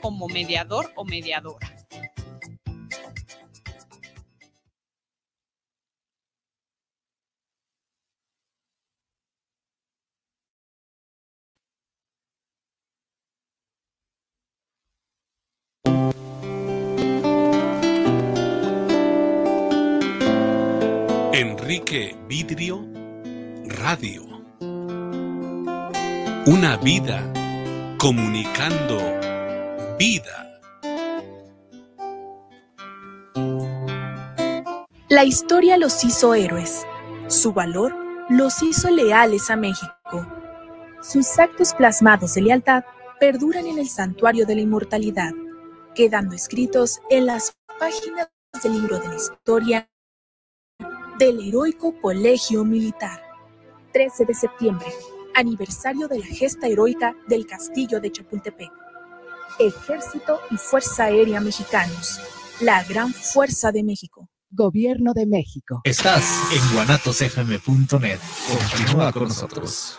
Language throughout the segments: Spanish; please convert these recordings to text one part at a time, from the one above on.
como mediador o mediadora. Enrique Vidrio Radio. Una vida comunicando vida. La historia los hizo héroes. Su valor los hizo leales a México. Sus actos plasmados de lealtad perduran en el santuario de la inmortalidad, quedando escritos en las páginas del libro de la historia del heroico Colegio Militar. 13 de septiembre, aniversario de la gesta heroica del Castillo de Chapultepec. Ejército y Fuerza Aérea Mexicanos, la gran fuerza de México. Gobierno de México. Estás en guanatosfm.net. Continúa con nosotros.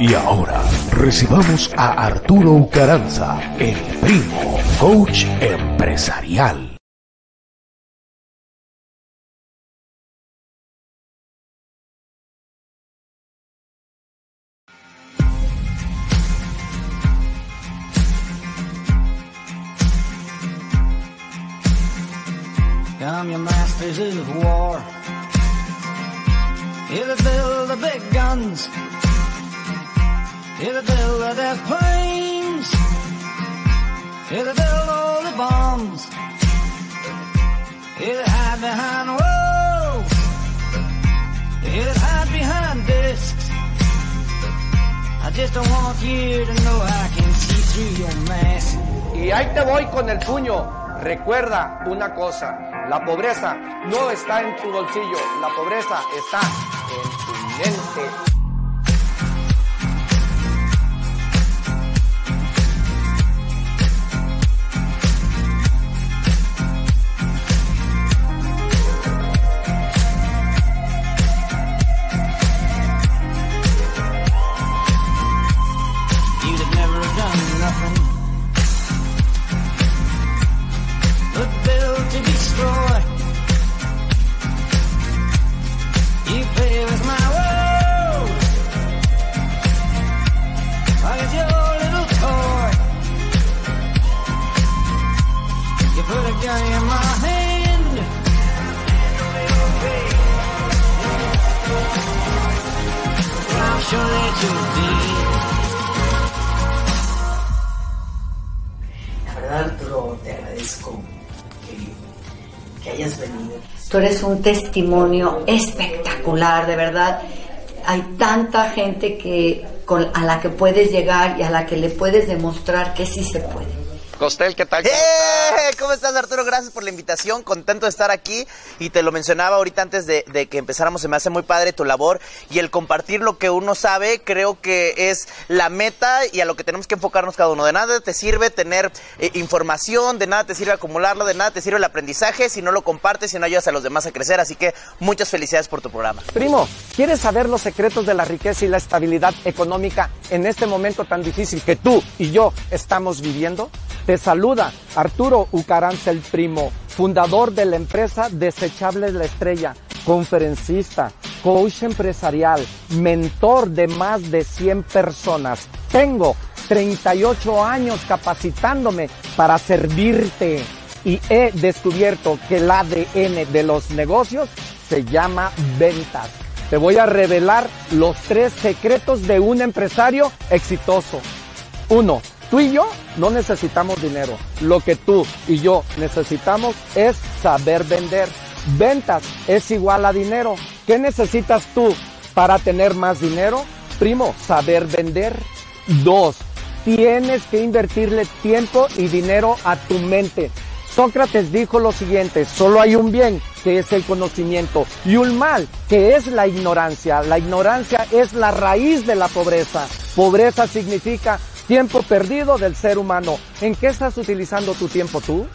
Y ahora recibamos a Arturo Ucaranza, el primo, coach empresarial. Masters war. Here to build the death planes. Here to build all the bombs. Here to hide behind walls. Here to hide behind discs. I just don't want you to know I can see through your mask. Y ahí te voy con el puño. Recuerda una cosa, la pobreza no está en tu bolsillo, la pobreza está en tu mente. Eres un testimonio espectacular, de verdad. Hay tanta gente que con, a la que puedes llegar y a la que le puedes demostrar que sí se puede. Costel, ¿qué tal? ¿Cómo, ¡Eh! ¿Cómo estás, Arturo? Gracias por la invitación. Contento de estar aquí. Y te lo mencionaba ahorita antes de, que empezáramos. Se me hace muy padre tu labor. Y el compartir lo que uno sabe, creo que es la meta y a lo que tenemos que enfocarnos cada uno. De nada te sirve tener eh, información, de nada te sirve acumularlo, de nada te sirve el aprendizaje si no lo compartes, si no ayudas a los demás a crecer. Así que muchas felicidades por tu programa. Primo, ¿quieres saber los secretos de la riqueza y la estabilidad económica en este momento tan difícil que tú y yo estamos viviendo? Te saluda Arturo Ucaranza el Primo, fundador de la empresa Desechables La Estrella, conferencista, coach empresarial, mentor de más de 100 personas. Tengo 38 años capacitándome para servirte y he descubierto que el ADN de los negocios se llama ventas. Te voy a revelar los tres secretos de un empresario exitoso. Uno, Tú y yo no necesitamos dinero. Lo que tú y yo necesitamos es saber vender. Ventas es igual a dinero. ¿Qué necesitas tú para tener más dinero? Primo, saber vender. Dos, tienes que invertirle tiempo y dinero a tu mente. Sócrates dijo lo siguiente, solo hay un bien, que es el conocimiento, y un mal, que es la ignorancia. La ignorancia es la raíz de la pobreza. Pobreza significa Tiempo perdido del ser humano. ¿En qué estás utilizando tu tiempo tú?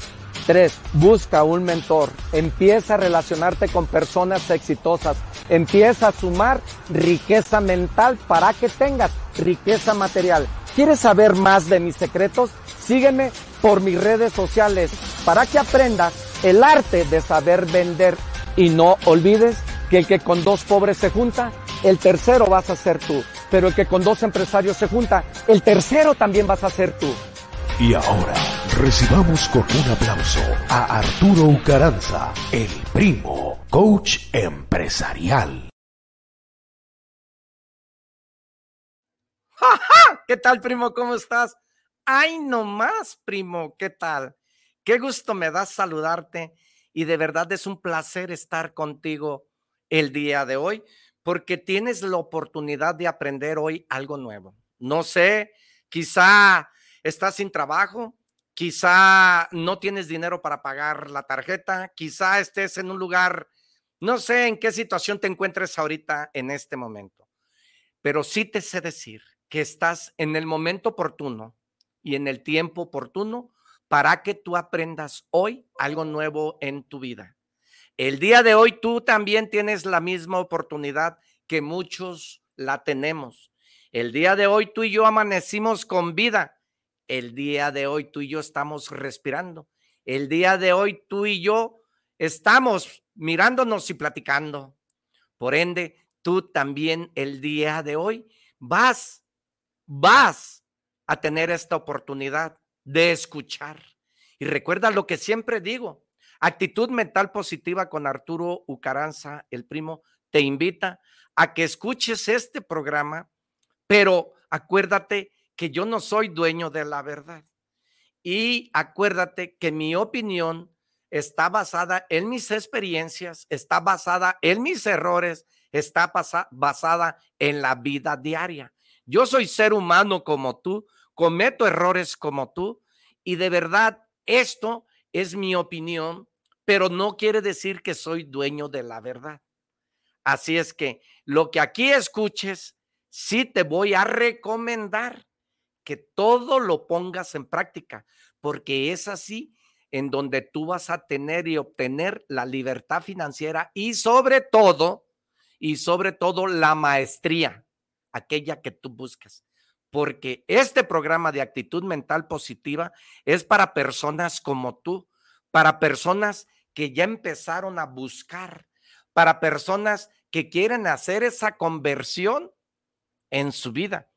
Tres, busca un mentor. Empieza a relacionarte con personas exitosas. Empieza a sumar riqueza mental para que tengas riqueza material. ¿Quieres saber más de mis secretos? Sígueme por mis redes sociales para que aprendas el arte de saber vender. Y no olvides que el que con dos pobres se junta, el tercero vas a ser tú pero el que con dos empresarios se junta, el tercero también vas a ser tú. Y ahora recibamos con un aplauso a Arturo Ucaranza, el primo, coach empresarial. ¡Ja, qué tal, primo? ¿Cómo estás? Ay, no más, primo, ¿qué tal? Qué gusto me da saludarte y de verdad es un placer estar contigo el día de hoy porque tienes la oportunidad de aprender hoy algo nuevo. No sé, quizá estás sin trabajo, quizá no tienes dinero para pagar la tarjeta, quizá estés en un lugar, no sé en qué situación te encuentres ahorita en este momento, pero sí te sé decir que estás en el momento oportuno y en el tiempo oportuno para que tú aprendas hoy algo nuevo en tu vida. El día de hoy tú también tienes la misma oportunidad que muchos la tenemos. El día de hoy tú y yo amanecimos con vida. El día de hoy tú y yo estamos respirando. El día de hoy tú y yo estamos mirándonos y platicando. Por ende, tú también el día de hoy vas, vas a tener esta oportunidad de escuchar. Y recuerda lo que siempre digo, Actitud mental positiva con Arturo Ucaranza, el primo, te invita a que escuches este programa, pero acuérdate que yo no soy dueño de la verdad. Y acuérdate que mi opinión está basada en mis experiencias, está basada en mis errores, está basada en la vida diaria. Yo soy ser humano como tú, cometo errores como tú y de verdad esto es mi opinión, pero no quiere decir que soy dueño de la verdad. Así es que lo que aquí escuches, sí te voy a recomendar que todo lo pongas en práctica, porque es así en donde tú vas a tener y obtener la libertad financiera y sobre todo, y sobre todo la maestría, aquella que tú buscas. Porque este programa de actitud mental positiva es para personas como tú, para personas que ya empezaron a buscar, para personas que quieren hacer esa conversión en su vida.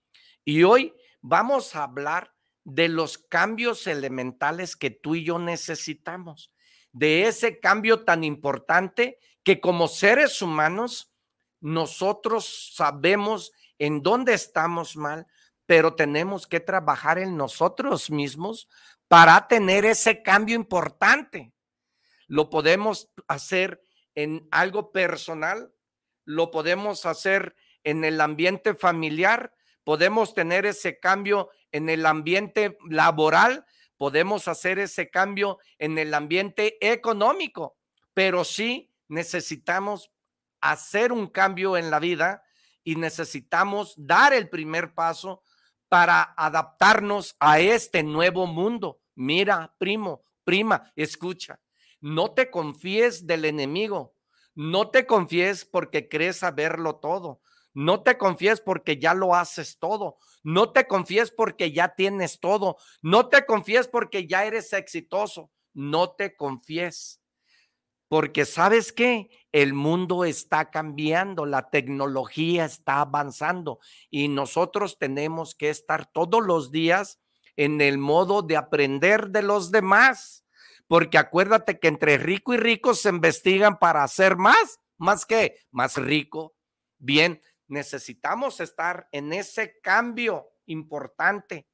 Y hoy vamos a hablar de los cambios elementales que tú y yo necesitamos, de ese cambio tan importante que como seres humanos nosotros sabemos en dónde estamos mal, pero tenemos que trabajar en nosotros mismos para tener ese cambio importante. Lo podemos hacer en algo personal, lo podemos hacer en el ambiente familiar, podemos tener ese cambio en el ambiente laboral, podemos hacer ese cambio en el ambiente económico, pero sí necesitamos hacer un cambio en la vida y necesitamos dar el primer paso para adaptarnos a este nuevo mundo. Mira, primo, prima, escucha, no te confíes del enemigo, no te confíes porque crees saberlo todo, no te confíes porque ya lo haces todo. No te confíes porque ya tienes todo. No te confíes porque ya eres exitoso. No te confíes. Porque sabes qué? El mundo está cambiando, la tecnología está avanzando y nosotros tenemos que estar todos los días en el modo de aprender de los demás. Porque acuérdate que entre rico y rico se investigan para hacer más, más que más rico. Bien, necesitamos estar en ese cambio importante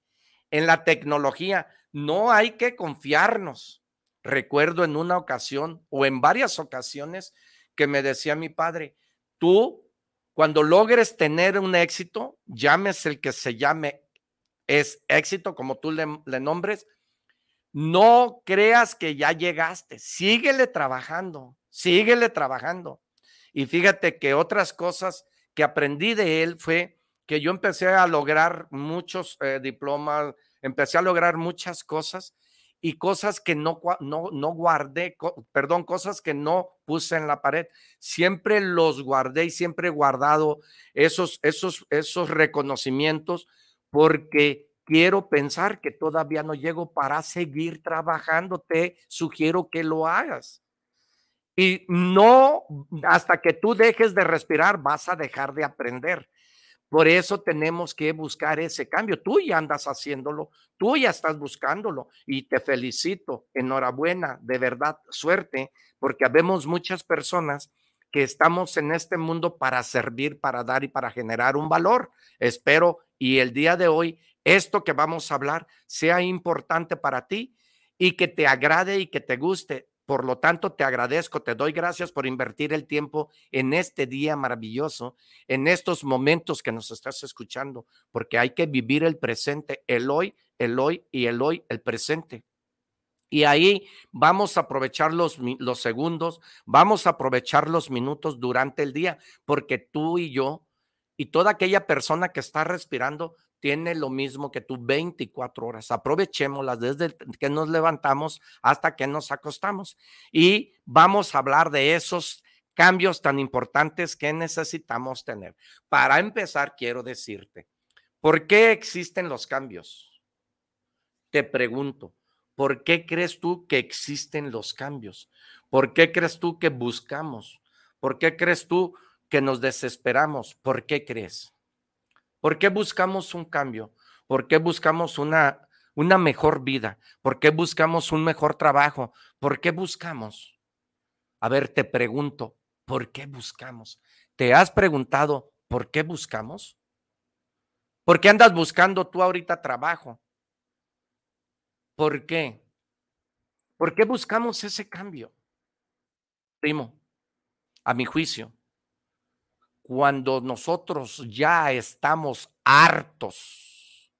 en la tecnología. No hay que confiarnos. Recuerdo en una ocasión o en varias ocasiones que me decía mi padre, tú cuando logres tener un éxito, llames el que se llame, es éxito como tú le, le nombres, no creas que ya llegaste, síguele trabajando, síguele trabajando. Y fíjate que otras cosas que aprendí de él fue que yo empecé a lograr muchos eh, diplomas, empecé a lograr muchas cosas y cosas que no, no, no guardé, perdón, cosas que no puse en la pared. Siempre los guardé y siempre he guardado esos, esos, esos reconocimientos porque quiero pensar que todavía no llego para seguir trabajando. Te sugiero que lo hagas. Y no, hasta que tú dejes de respirar, vas a dejar de aprender. Por eso tenemos que buscar ese cambio. Tú ya andas haciéndolo, tú ya estás buscándolo y te felicito. Enhorabuena, de verdad, suerte, porque habemos muchas personas que estamos en este mundo para servir, para dar y para generar un valor. Espero y el día de hoy esto que vamos a hablar sea importante para ti y que te agrade y que te guste. Por lo tanto, te agradezco, te doy gracias por invertir el tiempo en este día maravilloso, en estos momentos que nos estás escuchando, porque hay que vivir el presente, el hoy, el hoy y el hoy, el presente. Y ahí vamos a aprovechar los, los segundos, vamos a aprovechar los minutos durante el día, porque tú y yo y toda aquella persona que está respirando tiene lo mismo que tú 24 horas. Aprovechémoslas desde que nos levantamos hasta que nos acostamos. Y vamos a hablar de esos cambios tan importantes que necesitamos tener. Para empezar, quiero decirte, ¿por qué existen los cambios? Te pregunto, ¿por qué crees tú que existen los cambios? ¿Por qué crees tú que buscamos? ¿Por qué crees tú que nos desesperamos? ¿Por qué crees? ¿Por qué buscamos un cambio? ¿Por qué buscamos una, una mejor vida? ¿Por qué buscamos un mejor trabajo? ¿Por qué buscamos? A ver, te pregunto, ¿por qué buscamos? ¿Te has preguntado por qué buscamos? ¿Por qué andas buscando tú ahorita trabajo? ¿Por qué? ¿Por qué buscamos ese cambio? Primo, a mi juicio, cuando nosotros ya estamos hartos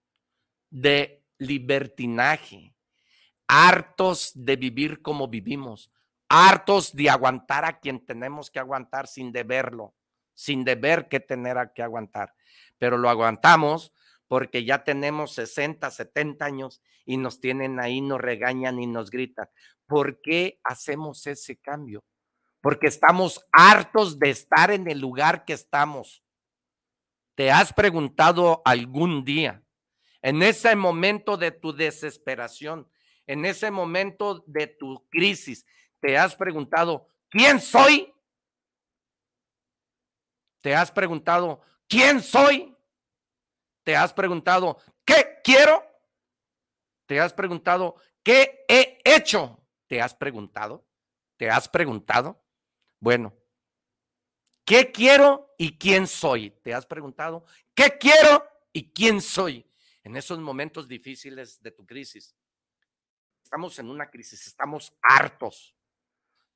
de libertinaje, hartos de vivir como vivimos, hartos de aguantar a quien tenemos que aguantar sin deberlo, sin deber que tener que aguantar, pero lo aguantamos porque ya tenemos 60, 70 años y nos tienen ahí, nos regañan y nos gritan. ¿Por qué hacemos ese cambio? Porque estamos hartos de estar en el lugar que estamos. ¿Te has preguntado algún día, en ese momento de tu desesperación, en ese momento de tu crisis, te has preguntado, ¿quién soy? ¿Te has preguntado, ¿quién soy? ¿Te has preguntado, ¿qué quiero? ¿Te has preguntado, ¿qué he hecho? ¿Te has preguntado? ¿Te has preguntado? Bueno, ¿qué quiero y quién soy? ¿Te has preguntado? ¿Qué quiero y quién soy? En esos momentos difíciles de tu crisis. Estamos en una crisis, estamos hartos.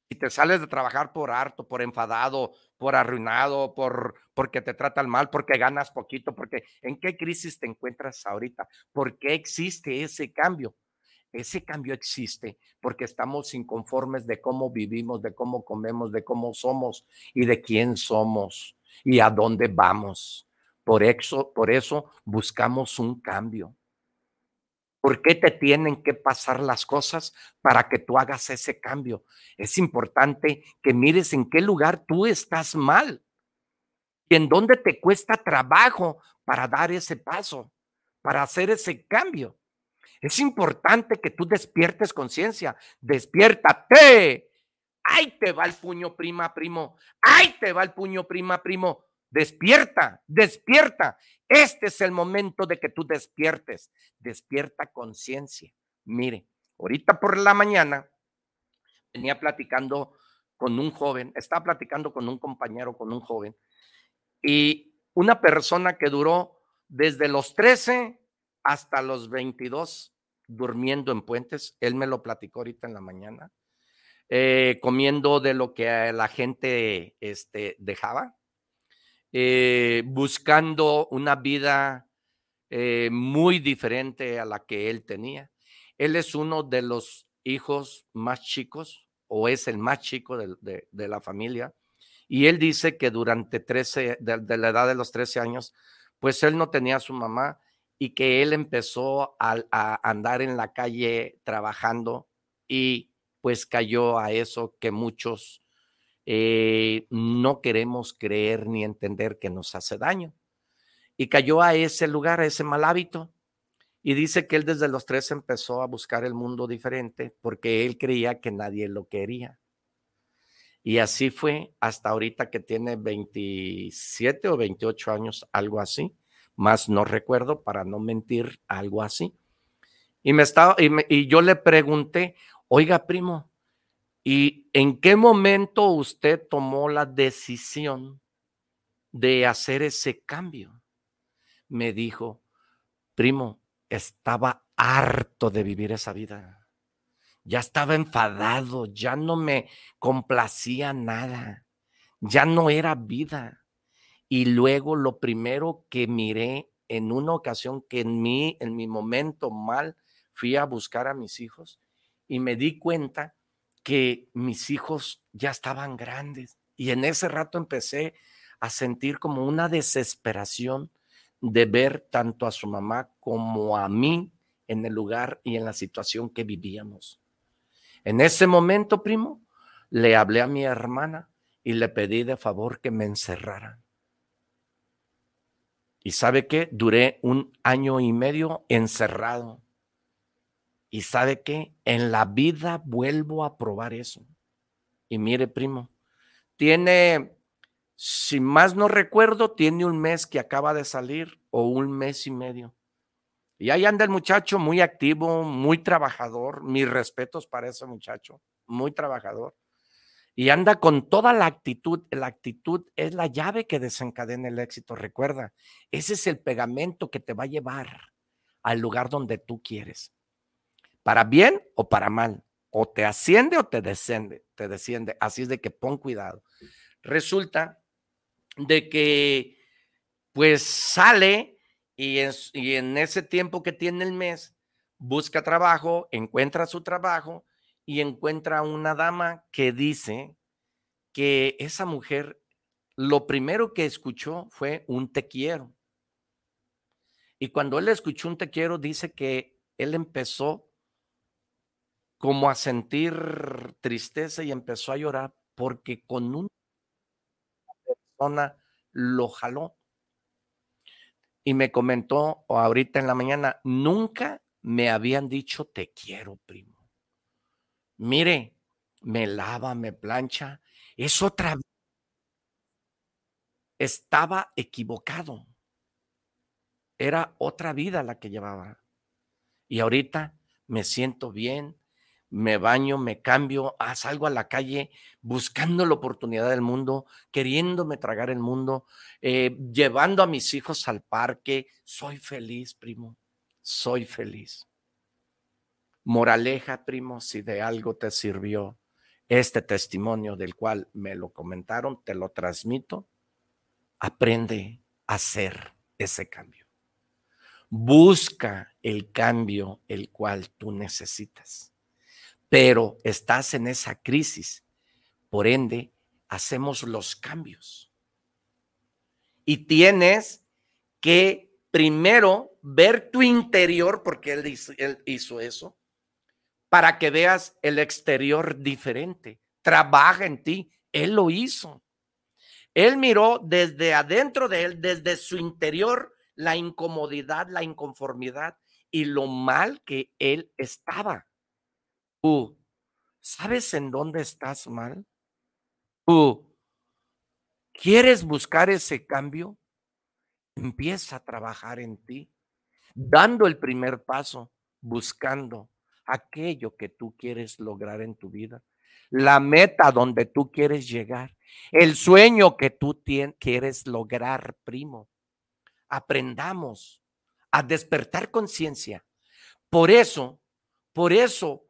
Y te sales de trabajar por harto, por enfadado, por arruinado, por porque te tratan mal, porque ganas poquito, porque ¿en qué crisis te encuentras ahorita? ¿Por qué existe ese cambio? Ese cambio existe porque estamos inconformes de cómo vivimos, de cómo comemos, de cómo somos y de quién somos y a dónde vamos. Por eso, por eso buscamos un cambio. ¿Por qué te tienen que pasar las cosas para que tú hagas ese cambio? Es importante que mires en qué lugar tú estás mal y en dónde te cuesta trabajo para dar ese paso, para hacer ese cambio. Es importante que tú despiertes conciencia. Despiértate. Ahí te va el puño, prima, primo. Ahí te va el puño, prima, primo. Despierta, despierta. Este es el momento de que tú despiertes. Despierta conciencia. Mire, ahorita por la mañana venía platicando con un joven, estaba platicando con un compañero, con un joven, y una persona que duró desde los 13 hasta los 22 durmiendo en puentes. Él me lo platicó ahorita en la mañana. Eh, comiendo de lo que la gente este, dejaba, eh, buscando una vida eh, muy diferente a la que él tenía. Él es uno de los hijos más chicos, o es el más chico de, la familia, y él dice que durante 13, de, la edad de los 13 años, pues él no tenía a su mamá y que él empezó a, andar en la calle trabajando y pues cayó a eso que muchos eh, no queremos creer ni entender que nos hace daño. Y cayó a ese lugar, a ese mal hábito. Y dice que él desde los tres empezó a buscar el mundo diferente porque él creía que nadie lo quería. Y así fue hasta ahorita que tiene 27 o 28 años, algo así más no recuerdo para no mentir, algo así. Y, me estaba, y, yo le pregunté, oiga, primo, ¿y en qué momento usted tomó la decisión de hacer ese cambio? Me dijo, primo, estaba harto de vivir esa vida. Ya estaba enfadado, ya no me complacía nada, ya no era vida. Y luego lo primero que miré en una ocasión que en mí, en mi momento mal, fui a buscar a mis hijos y me di cuenta que mis hijos ya estaban grandes. Y en ese rato empecé a sentir como una desesperación de ver tanto a su mamá como a mí en el lugar y en la situación que vivíamos. En ese momento, primo, le hablé a mi hermana y le pedí de favor que me encerraran. Y sabe qué, duré un año y medio encerrado. Y sabe qué, en la vida vuelvo a probar eso. Y mire, primo, tiene, si más no recuerdo, tiene un mes que acaba de salir o un mes y medio. Y ahí anda el muchacho muy activo, muy trabajador. Mis respetos para ese muchacho, muy trabajador y anda con toda la actitud. La actitud es la llave que desencadena el éxito. Recuerda, ese es el pegamento que te va a llevar al lugar donde tú quieres. Para bien o para mal. O te asciende o te desciende, te desciende. Así es de que pon cuidado. Resulta de que pues sale y en, y en ese tiempo que tiene el mes, busca trabajo, encuentra su trabajo y encuentra una dama que dice que esa mujer lo primero que escuchó fue un te quiero. Y cuando él escuchó un te quiero, dice que él empezó como a sentir tristeza y empezó a llorar porque con una persona lo jaló. Y me comentó ahorita en la mañana, nunca me habían dicho te quiero, primo. Mire, me lava, me plancha. Es otra. Estaba equivocado. Era otra vida la que llevaba. Y ahorita me siento bien, me baño, me cambio, ah, salgo a la calle buscando la oportunidad del mundo, queriéndome tragar el mundo, eh, llevando a mis hijos al parque. Soy feliz, primo, soy feliz. Moraleja, primo, si de algo te sirvió este testimonio del cual me lo comentaron, te lo transmito. Aprende a hacer ese cambio. Busca el cambio el cual tú necesitas. Pero estás en esa crisis. Por ende, hacemos los cambios. Y tienes que primero ver tu interior, porque él hizo, él hizo eso, para que veas el exterior diferente. Trabaja en ti. Él lo hizo. Él miró desde adentro de él, desde su interior, la incomodidad, la inconformidad y lo mal que él estaba. Tú, ¿sabes en dónde estás mal? Tú, ¿quieres buscar ese cambio? Empieza a trabajar en ti, dando el primer paso, buscando aquello que tú quieres lograr en tu vida, la meta donde tú quieres llegar, el sueño que tú quieres lograr, primo. Aprendamos a despertar conciencia. Por eso, por eso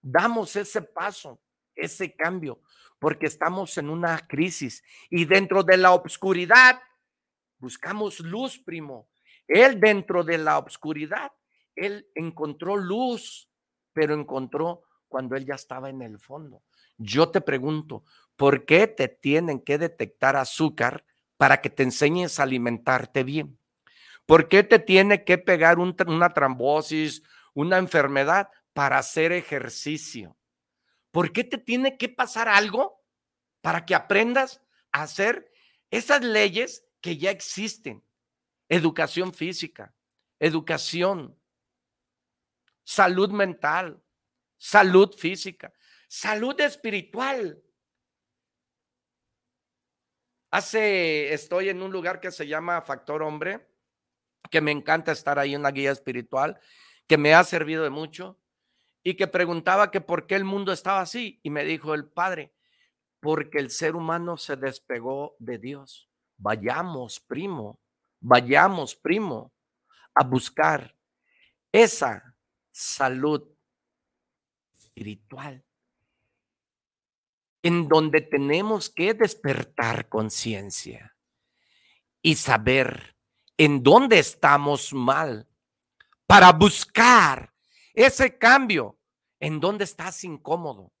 damos ese paso, ese cambio, porque estamos en una crisis y dentro de la obscuridad buscamos luz, primo. Él dentro de la obscuridad, él encontró luz, pero encontró cuando él ya estaba en el fondo. Yo te pregunto, ¿por qué te tienen que detectar azúcar para que te enseñes a alimentarte bien? ¿Por qué te tiene que pegar una trombosis, una enfermedad para hacer ejercicio? ¿Por qué te tiene que pasar algo para que aprendas a hacer esas leyes que ya existen? Educación física, educación, salud mental, salud física, salud espiritual. Hace, estoy en un lugar que se llama Factor Hombre, que me encanta estar ahí, una guía espiritual, que me ha servido de mucho, y que preguntaba que por qué el mundo estaba así. Y me dijo el Padre, porque el ser humano se despegó de Dios. Vayamos, primo, vayamos, primo, a buscar esa salud espiritual, en donde tenemos que despertar conciencia y saber en dónde estamos mal para buscar ese cambio, en dónde estás incómodo,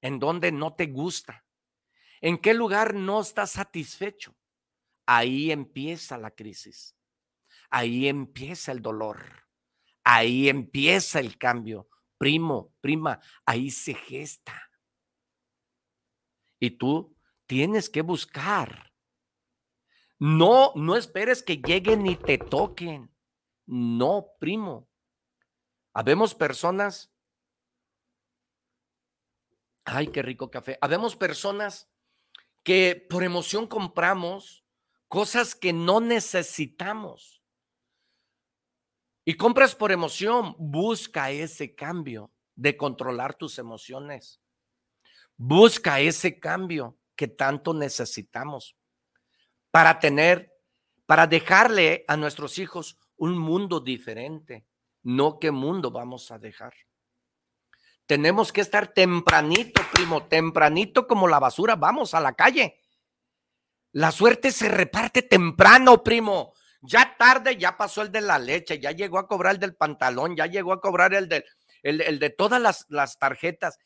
en dónde no te gusta, en qué lugar no estás satisfecho. Ahí empieza la crisis, ahí empieza el dolor, ahí empieza el cambio primo, prima, ahí se gesta. Y tú tienes que buscar. No, no esperes que lleguen y te toquen. No, primo. Habemos personas. Ay, qué rico café. Habemos personas que por emoción compramos cosas que no necesitamos. Y compras por emoción, busca ese cambio de controlar tus emociones. Busca ese cambio que tanto necesitamos para tener, para dejarle a nuestros hijos un mundo diferente. No qué mundo vamos a dejar. Tenemos que estar tempranito, primo, tempranito como la basura. Vamos a la calle. La suerte se reparte temprano, primo. Ya tarde, ya pasó el de la leche, ya llegó a cobrar el del pantalón, ya llegó a cobrar el de, el, de todas las, las tarjetas.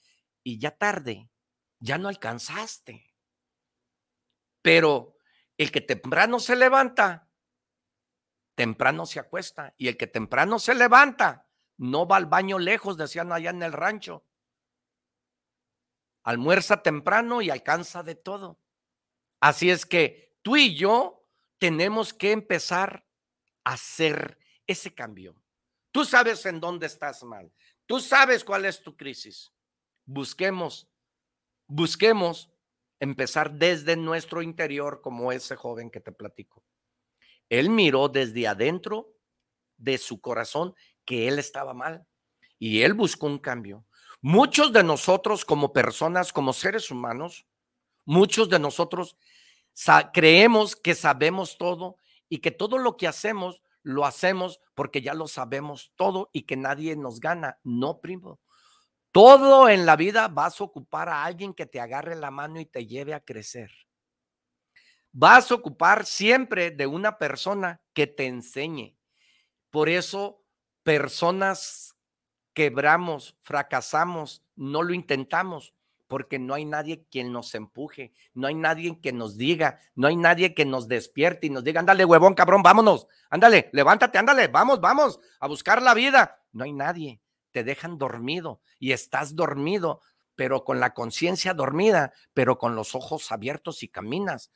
Y ya tarde, ya no alcanzaste. Pero el que temprano se levanta, temprano se acuesta. Y el que temprano se levanta, no va al baño lejos, decían allá en el rancho. Almuerza temprano y alcanza de todo. Así es que tú y yo tenemos que empezar a hacer ese cambio. Tú sabes en dónde estás mal. Tú sabes cuál es tu crisis. Busquemos, busquemos empezar desde nuestro interior como ese joven que te platico. Él miró desde adentro de su corazón que él estaba mal y él buscó un cambio. Muchos de nosotros como personas, como seres humanos, muchos de nosotros creemos que sabemos todo y que todo lo que hacemos lo hacemos porque ya lo sabemos todo y que nadie nos gana. No, primo. Todo en la vida vas a ocupar a alguien que te agarre la mano y te lleve a crecer. Vas a ocupar siempre de una persona que te enseñe. Por eso personas quebramos, fracasamos, no lo intentamos, porque no hay nadie quien nos empuje, no hay nadie que nos diga, no hay nadie que nos despierte y nos diga, ándale, huevón, cabrón, vámonos, ándale, levántate, ándale, vamos, vamos a buscar la vida. No hay nadie, te dejan dormido y estás dormido, pero con la conciencia dormida, pero con los ojos abiertos y caminas,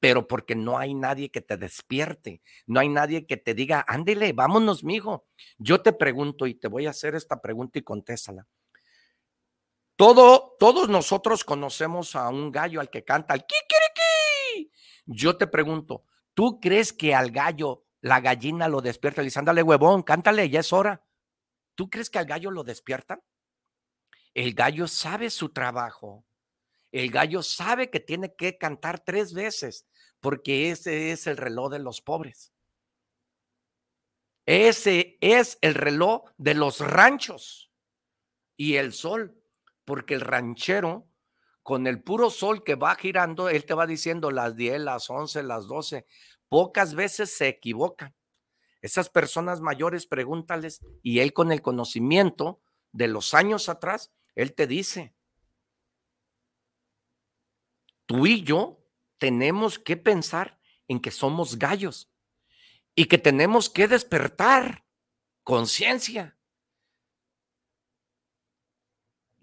pero porque no hay nadie que te despierte, no hay nadie que te diga, ándele, vámonos, mijo. Yo te pregunto y te voy a hacer esta pregunta y contéstala. Todo, todos nosotros conocemos a un gallo al que canta el kikiriki. Yo te pregunto, ¿tú crees que al gallo la gallina lo despierta? Le ándale, huevón, cántale, ya es hora. ¿Tú crees que al gallo lo despiertan? El gallo sabe su trabajo. El gallo sabe que tiene que cantar tres veces, porque ese es el reloj de los pobres. Ese es el reloj de los ranchos y el sol porque el ranchero, con el puro sol que va girando, él te va diciendo las 10, las 11, las 12. Pocas veces se equivocan. Esas personas mayores, pregúntales, y él con el conocimiento de los años atrás, él te dice, tú y yo tenemos que pensar en que somos gallos y que tenemos que despertar conciencia.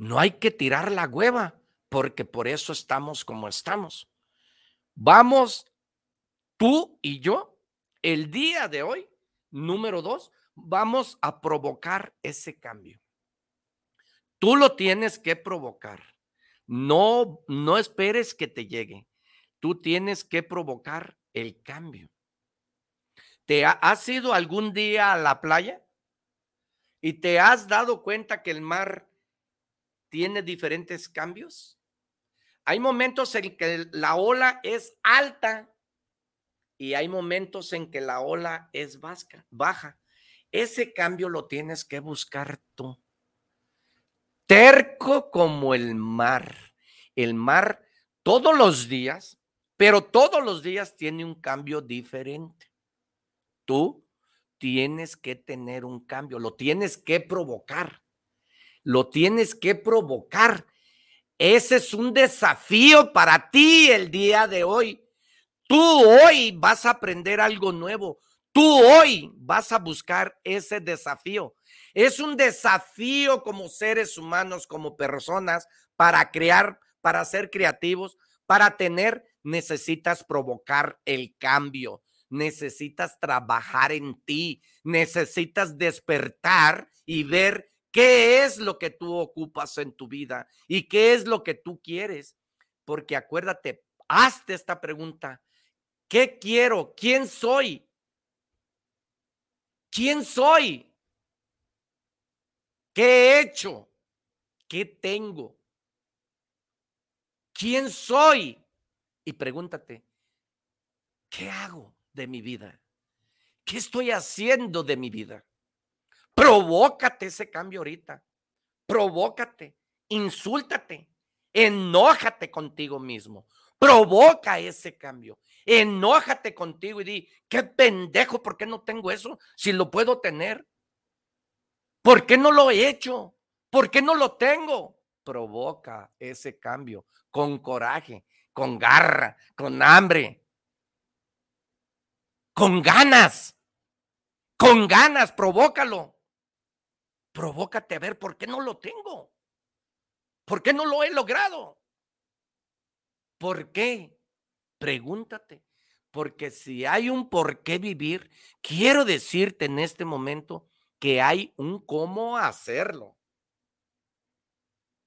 No hay que tirar la hueva, porque por eso estamos como estamos. Vamos, tú y yo, el día de hoy, número dos, vamos a provocar ese cambio. Tú lo tienes que provocar. No, no esperes que te llegue. Tú tienes que provocar el cambio. ¿Te has ido algún día a la playa y te has dado cuenta que el mar tiene diferentes cambios. Hay momentos en que la ola es alta y hay momentos en que la ola es baja. Ese cambio lo tienes que buscar tú. Terco como el mar. El mar todos los días, pero todos los días tiene un cambio diferente. Tú tienes que tener un cambio, lo tienes que provocar lo tienes que provocar. Ese es un desafío para ti el día de hoy. Tú hoy vas a aprender algo nuevo. Tú hoy vas a buscar ese desafío. Es un desafío como seres humanos, como personas, para crear, para ser creativos, para tener, necesitas provocar el cambio, necesitas trabajar en ti, necesitas despertar y ver ¿Qué es lo que tú ocupas en tu vida? ¿Y qué es lo que tú quieres? Porque acuérdate, hazte esta pregunta. ¿Qué quiero? ¿Quién soy? ¿Quién soy? ¿Qué he hecho? ¿Qué tengo? ¿Quién soy? Y pregúntate, ¿qué hago de mi vida? ¿Qué estoy haciendo de mi vida? Provócate ese cambio ahorita. Provócate, insúltate, enójate contigo mismo. Provoca ese cambio. Enójate contigo y di, qué pendejo, ¿por qué no tengo eso? Si lo puedo tener. ¿Por qué no lo he hecho? ¿Por qué no lo tengo? Provoca ese cambio con coraje, con garra, con hambre, con ganas. Con ganas, provócalo. Provócate a ver por qué no lo tengo. ¿Por qué no lo he logrado? ¿Por qué? Pregúntate. Porque si hay un por qué vivir, quiero decirte en este momento que hay un cómo hacerlo.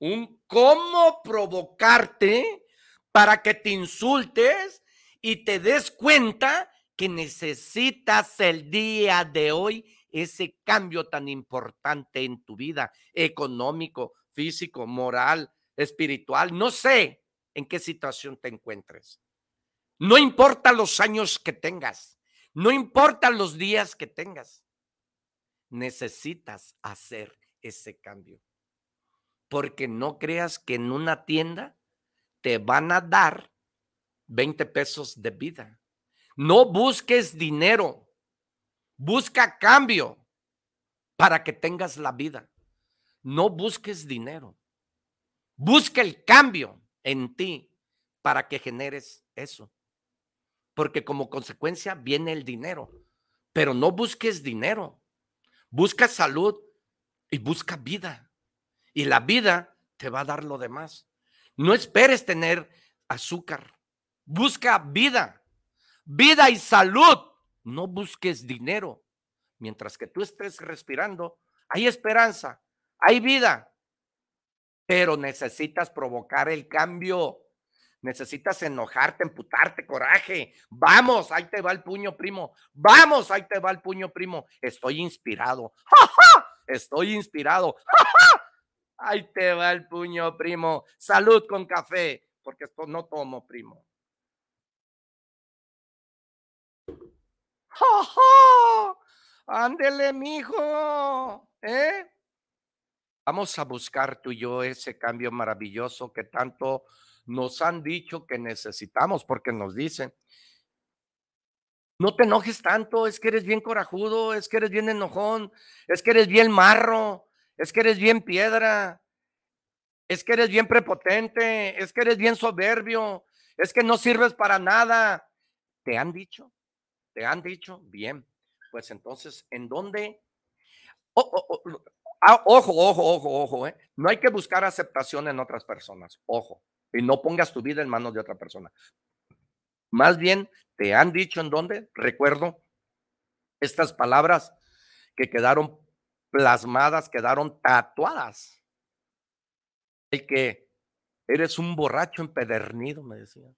Un cómo provocarte para que te insultes y te des cuenta que necesitas el día de hoy ese cambio tan importante en tu vida, económico, físico, moral, espiritual, no sé en qué situación te encuentres. No importa los años que tengas, no importa los días que tengas, necesitas hacer ese cambio. Porque no creas que en una tienda te van a dar 20 pesos de vida. No busques dinero Busca cambio para que tengas la vida. No busques dinero. Busca el cambio en ti para que generes eso. Porque como consecuencia viene el dinero. Pero no busques dinero. Busca salud y busca vida. Y la vida te va a dar lo demás. No esperes tener azúcar. Busca vida. Vida y salud. No busques dinero. Mientras que tú estés respirando, hay esperanza, hay vida. Pero necesitas provocar el cambio. Necesitas enojarte, emputarte, coraje. Vamos, ahí te va el puño, primo. Vamos, ahí te va el puño, primo. Estoy inspirado. ¡Ja, Estoy inspirado. ¡Ja, Ahí te va el puño, primo. Salud con café, porque esto no tomo, primo. ¡Ja! Ándele, mijo. ¿Eh? Vamos a buscar tú y yo ese cambio maravilloso que tanto nos han dicho que necesitamos, porque nos dicen, no te enojes tanto, es que eres bien corajudo, es que eres bien enojón, es que eres bien marro, es que eres bien piedra, es que eres bien prepotente, es que eres bien soberbio, es que no sirves para nada. ¿Te han dicho? ¿Te han dicho? Bien. Pues entonces, ¿en dónde? Ah, ojo, ojo, ojo, ojo, ¿eh? No hay que buscar aceptación en otras personas, ojo, y no pongas tu vida en manos de otra persona. Más bien, te han dicho en dónde, recuerdo estas palabras que quedaron plasmadas, quedaron tatuadas. El que eres un borracho empedernido, me decía.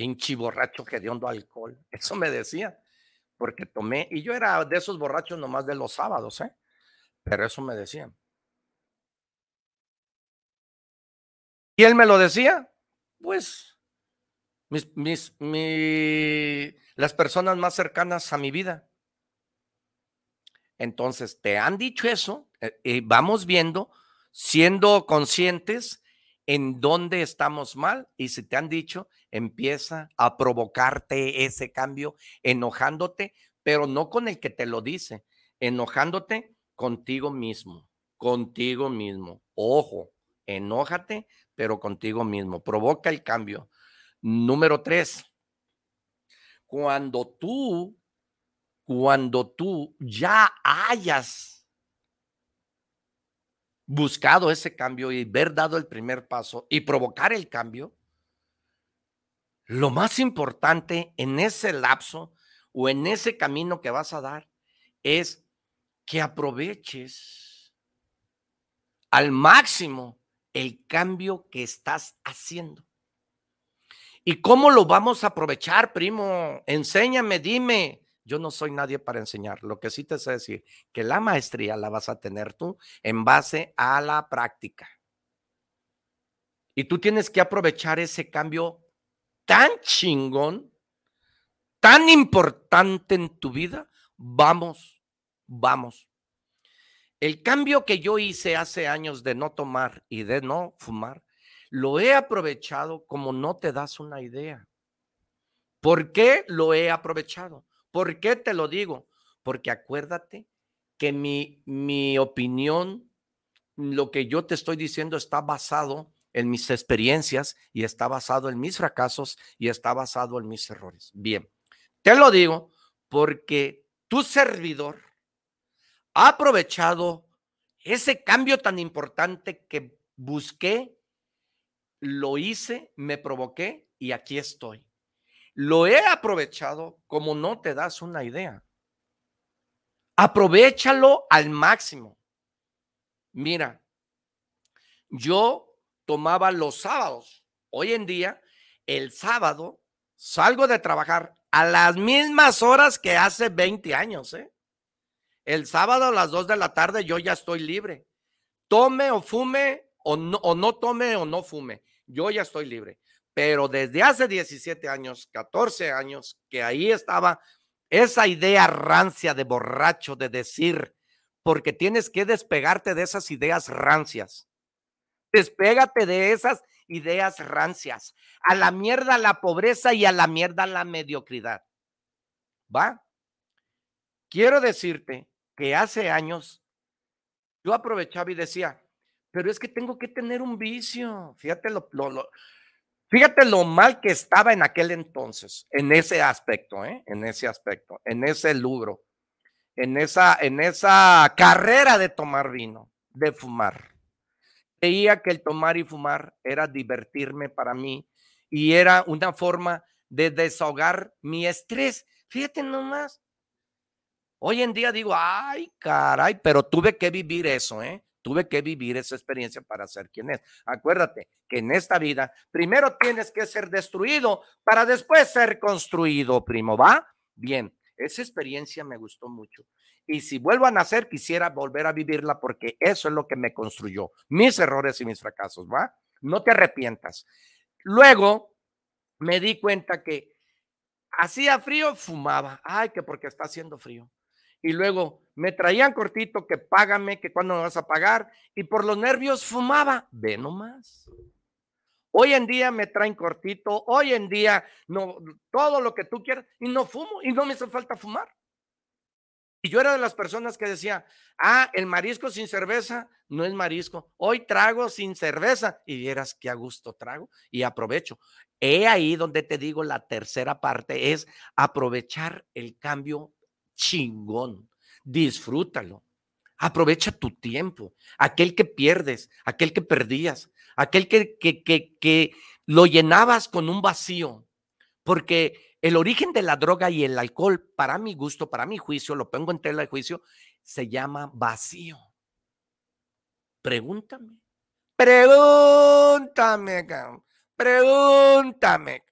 Pinche borracho que de hondo alcohol. Eso me decía, porque tomé, y yo era de esos borrachos nomás de los sábados, ¿eh? Pero eso me decía. ¿Y él me lo decía? Pues mis, mis, mi, las personas más cercanas a mi vida. Entonces, te han dicho eso eh, y vamos viendo, siendo conscientes en dónde estamos mal y si te han dicho, empieza a provocarte ese cambio enojándote, pero no con el que te lo dice, enojándote contigo mismo, contigo mismo. Ojo, enójate, pero contigo mismo. Provoca el cambio. Número tres, cuando tú, cuando tú ya hayas buscado ese cambio y ver dado el primer paso y provocar el cambio, lo más importante en ese lapso o en ese camino que vas a dar es que aproveches al máximo el cambio que estás haciendo. ¿Y cómo lo vamos a aprovechar, primo? Enséñame, dime. Yo no soy nadie para enseñar. Lo que sí te sé decir, que la maestría la vas a tener tú en base a la práctica. Y tú tienes que aprovechar ese cambio tan chingón, tan importante en tu vida. Vamos vamos. El cambio que yo hice hace años de no tomar y de no fumar, lo he aprovechado como no te das una idea. ¿Por qué lo he aprovechado? ¿Por qué te lo digo? Porque acuérdate que mi, mi opinión, lo que yo te estoy diciendo está basado en mis experiencias y está basado en mis fracasos y está basado en mis errores. Bien, te lo digo porque tu servidor ha aprovechado ese cambio tan importante que busqué, lo hice, me provoqué y aquí estoy. Lo he aprovechado como no te das una idea. Aprovechalo al máximo. Mira, yo tomaba los sábados. Hoy en día, el sábado, salgo de trabajar a las mismas horas que hace 20 años, ¿eh? El sábado a las 2 de la tarde yo ya estoy libre. Tome o fume o no, o no tome o no fume. Yo ya estoy libre. Pero desde hace 17 años, 14 años, que ahí estaba esa idea rancia de borracho de decir, porque tienes que despegarte de esas ideas rancias. Despégate de esas ideas rancias. A la mierda la pobreza y a la mierda la mediocridad. ¿Va? quiero decirte que hace años yo aprovechaba y decía, pero es que tengo que tener un vicio. Fíjate lo, fíjate lo mal que estaba en aquel entonces, en ese aspecto, ¿eh? en ese aspecto, en ese logro, en esa, en esa carrera de tomar vino, de fumar. Creía que el tomar y fumar era divertirme para mí y era una forma de desahogar mi estrés. Fíjate nomás. Hoy en día digo, ay, caray, pero tuve que vivir eso, ¿eh? Tuve que vivir esa experiencia para ser quien es. Acuérdate que en esta vida primero tienes que ser destruido para después ser construido, primo, ¿va? Bien, esa experiencia me gustó mucho. Y si vuelvo a nacer, quisiera volver a vivirla porque eso es lo que me construyó, mis errores y mis fracasos, ¿va? No te arrepientas. Luego me di cuenta que hacía frío, fumaba. Ay, que porque está haciendo frío. Y luego me traían cortito que págame, que cuando me vas a pagar. Y por los nervios fumaba. Ve nomás. Hoy en día me traen cortito, hoy en día no, todo lo que tú quieras y no fumo y no me hace falta fumar. Y yo era de las personas que decía, ah, el marisco sin cerveza no es marisco. Hoy trago sin cerveza y vieras que a gusto trago y aprovecho. He ahí donde te digo la tercera parte es aprovechar el cambio chingón. Disfrútalo. Aprovecha tu tiempo. Aquel que pierdes, aquel que perdías, aquel que, que, que, que lo llenabas con un vacío. Porque el origen de la droga y el alcohol, para mi gusto, para mi juicio, lo pongo en tela de juicio, se llama vacío. Pregúntame. Pregúntame, pregúntame.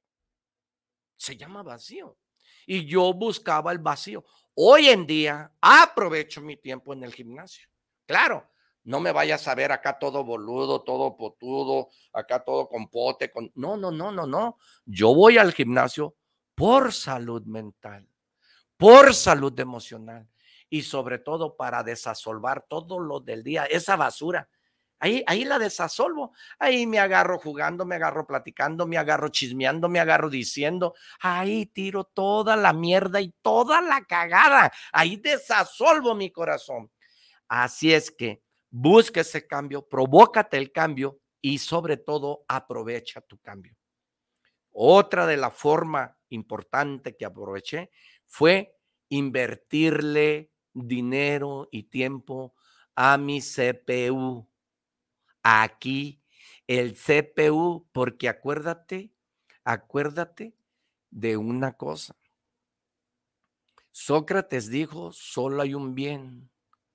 Se llama vacío. Y yo buscaba el vacío. Hoy en día aprovecho mi tiempo en el gimnasio. Claro, no me vayas a ver acá todo boludo, todo potudo, acá todo con pote, con... No, no, no, no, no. Yo voy al gimnasio por salud mental, por salud emocional y sobre todo para desasolvar todo lo del día, esa basura. Ahí, ahí la desasolvo. Ahí me agarro jugando, me agarro platicando, me agarro chismeando, me agarro diciendo. Ahí tiro toda la mierda y toda la cagada. Ahí desasolvo mi corazón. Así es que busca ese cambio, provócate el cambio y sobre todo aprovecha tu cambio. Otra de la forma importante que aproveché fue invertirle dinero y tiempo a mi CPU. Aquí el CPU, porque acuérdate, acuérdate de una cosa. Sócrates dijo, solo hay un bien,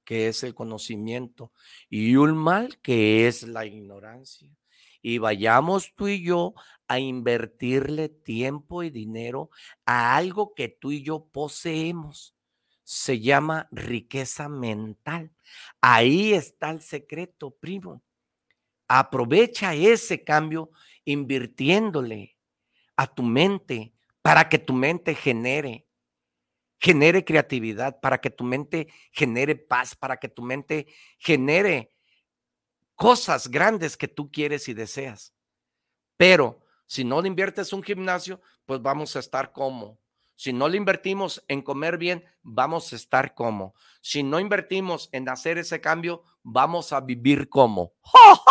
que es el conocimiento, y un mal, que es la ignorancia y vayamos tú y yo a invertirle tiempo y dinero a algo que tú y yo poseemos. Se llama riqueza mental. Ahí está el secreto, primo. Aprovecha ese cambio invirtiéndole a tu mente para que tu mente genere, genere creatividad, para que tu mente genere paz, para que tu mente genere cosas grandes que tú quieres y deseas. Pero si no le inviertes un gimnasio, pues vamos a estar como. Si no le invertimos en comer bien, vamos a estar como. Si no invertimos en hacer ese cambio, vamos a vivir como. ¡Ja,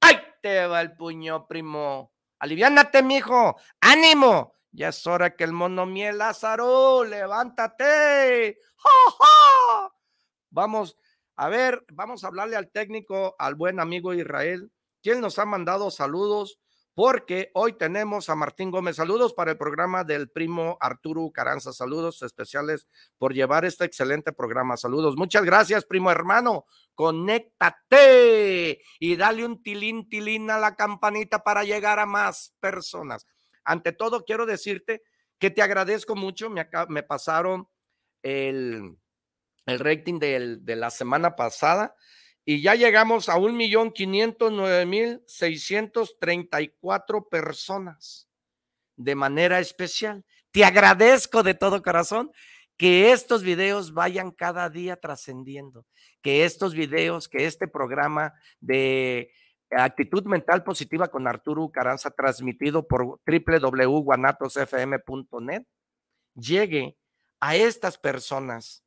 ¡Ay, te va el puño, primo! Aliviánate, mijo. ¡Ánimo! Ya es hora que el mono miel Lázaro, levántate. ¡Ja, Vamos a ver, vamos a hablarle al técnico, al buen amigo Israel, quien nos ha mandado saludos, porque hoy tenemos a Martín Gómez. Saludos para el programa del primo Arturo Caranza. Saludos especiales por llevar este excelente programa. Saludos. Muchas gracias, primo hermano. Conéctate y dale un tilín, tilín a la campanita para llegar a más personas. Ante todo, quiero decirte que te agradezco mucho. Me, me pasaron el el rating de la semana pasada y ya llegamos a un millón quinientos nueve mil seiscientos treinta y cuatro personas de manera especial. Te agradezco de todo corazón que estos videos vayan cada día trascendiendo, que estos videos, que este programa de actitud mental positiva con Arturo Caranza transmitido por www.guanatosfm.net llegue a estas personas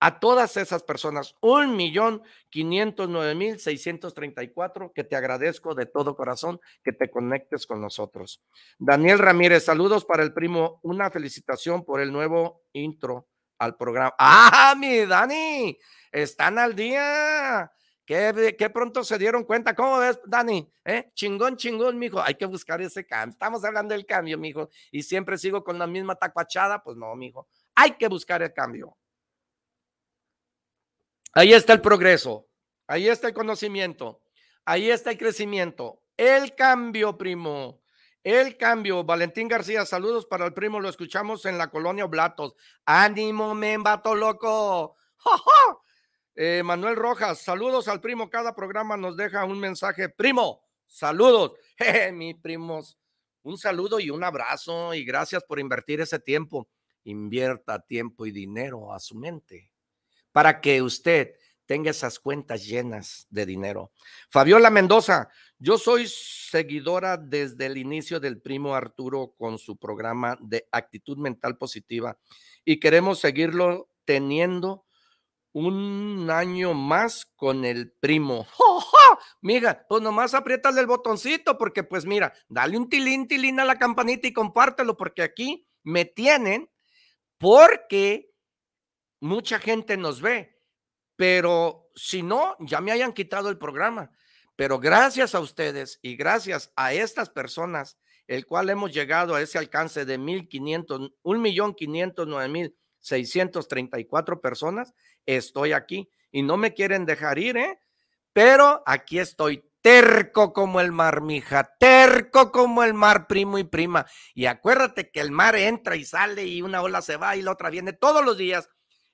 a todas esas personas, un millón quinientos nueve mil seiscientos treinta y cuatro, que te agradezco de todo corazón que te conectes con nosotros. Daniel Ramírez, saludos para el primo, una felicitación por el nuevo intro al programa. ¡Ah, mi Dani! Están al día. Qué, qué pronto se dieron cuenta. ¿Cómo ves, Dani? ¿Eh? Chingón, chingón, mijo. Hay que buscar ese cambio. Estamos hablando del cambio, mijo. Y siempre sigo con la misma tacuachada. Pues no, mijo. Hay que buscar el cambio. Ahí está el progreso, ahí está el conocimiento, ahí está el crecimiento, el cambio, primo. El cambio, Valentín García, saludos para el primo, lo escuchamos en la colonia Oblatos. Ánimo, membato loco. Eh, Manuel Rojas, saludos al primo, cada programa nos deja un mensaje. Primo, saludos. Jeje, mis primos, un saludo y un abrazo y gracias por invertir ese tiempo. Invierta tiempo y dinero a su mente para que usted tenga esas cuentas llenas de dinero. Fabiola Mendoza, yo soy seguidora desde el inicio del primo Arturo con su programa de actitud mental positiva y queremos seguirlo teniendo un año más con el primo. ¡Oh, Mira, pues nomás apriétale el botoncito porque pues mira, dale un tilín, tilín a la campanita y compártelo porque aquí me tienen porque mucha gente nos ve, pero si no, ya me hayan quitado el programa. Pero gracias a ustedes y gracias a estas personas, el cual hemos llegado a ese alcance de 1.500, 1.509.634 personas, estoy aquí y no me quieren dejar ir, ¿eh? Pero aquí estoy terco como el mar, mija, terco como el mar, primo y prima. Y acuérdate que el mar entra y sale y una ola se va y la otra viene todos los días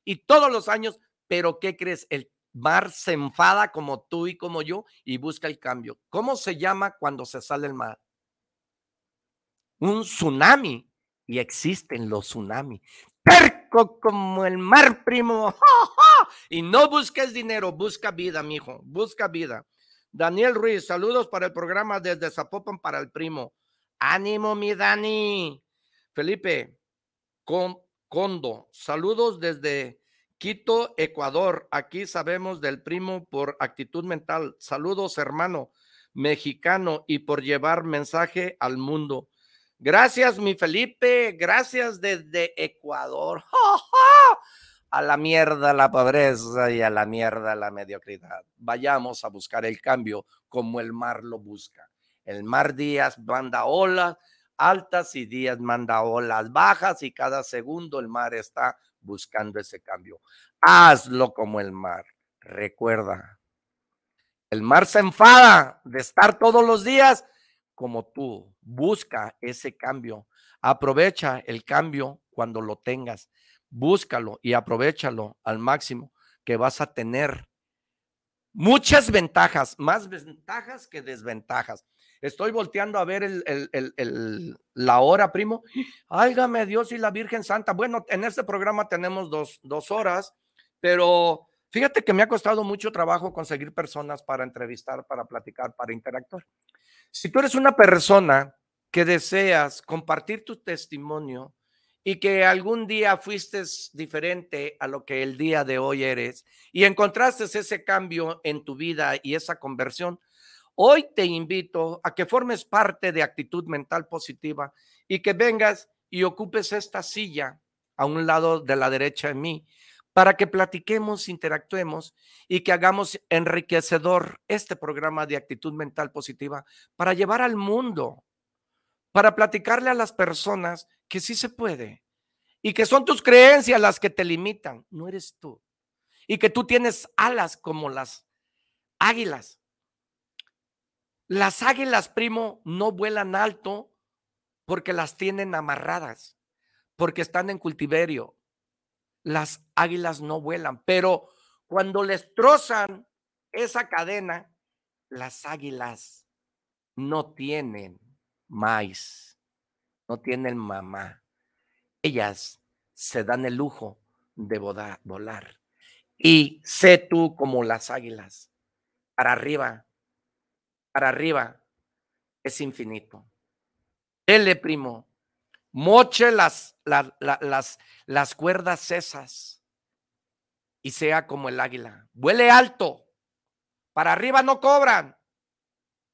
y todos los años, pero ¿qué crees? El mar se enfada como tú y como yo y busca el cambio. ¿Cómo se llama cuando se sale el mar? Un tsunami. Y existen los tsunamis. Perco como el mar, primo. Y no busques dinero, busca vida, mijo. Busca vida. Daniel Ruiz, saludos para el programa desde Zapopan para el primo. Ánimo, mi Dani. Felipe, con, Saludos desde Quito, Ecuador. Aquí sabemos del primo por actitud mental. Saludos, hermano mexicano, y por llevar mensaje al mundo. Gracias, mi Felipe. Gracias desde Ecuador. A la mierda la pobreza y a la mierda la mediocridad. Vayamos a buscar el cambio como el mar lo busca. El mar Díaz manda olas altas y días manda olas bajas y cada segundo el mar está buscando ese cambio. Hazlo como el mar. Recuerda, el mar se enfada de estar todos los días como tú. Busca ese cambio. Aprovecha el cambio cuando lo tengas. Búscalo y aprovechalo al máximo que vas a tener muchas ventajas, más ventajas que desventajas. Estoy volteando a ver el, la hora, primo. Álgame Dios y la Virgen Santa. Bueno, en este programa tenemos dos, dos horas, pero fíjate que me ha costado mucho trabajo conseguir personas para entrevistar, para platicar, para interactuar. Si tú eres una persona que deseas compartir tu testimonio y que algún día fuiste diferente a lo que el día de hoy eres y encontraste ese cambio en tu vida y esa conversión, Hoy te invito a que formes parte de actitud mental positiva y que vengas y ocupes esta silla a un lado de la derecha de mí para que platiquemos, interactuemos y que hagamos enriquecedor este programa de actitud mental positiva para llevar al mundo, para platicarle a las personas que sí se puede y que son tus creencias las que te limitan, no eres tú. Y que tú tienes alas como las águilas las águilas, primo, no vuelan alto porque las tienen amarradas, porque están en cultiverio. Las águilas no vuelan, pero cuando les trozan esa cadena, las águilas no tienen maíz, no tienen mamá. Ellas se dan el lujo de volar. Y sé tú como las águilas, para arriba, para arriba es infinito. Dele, primo. Moche las, las, las cuerdas esas. y sea como el águila. Vuele alto. Para arriba no cobran.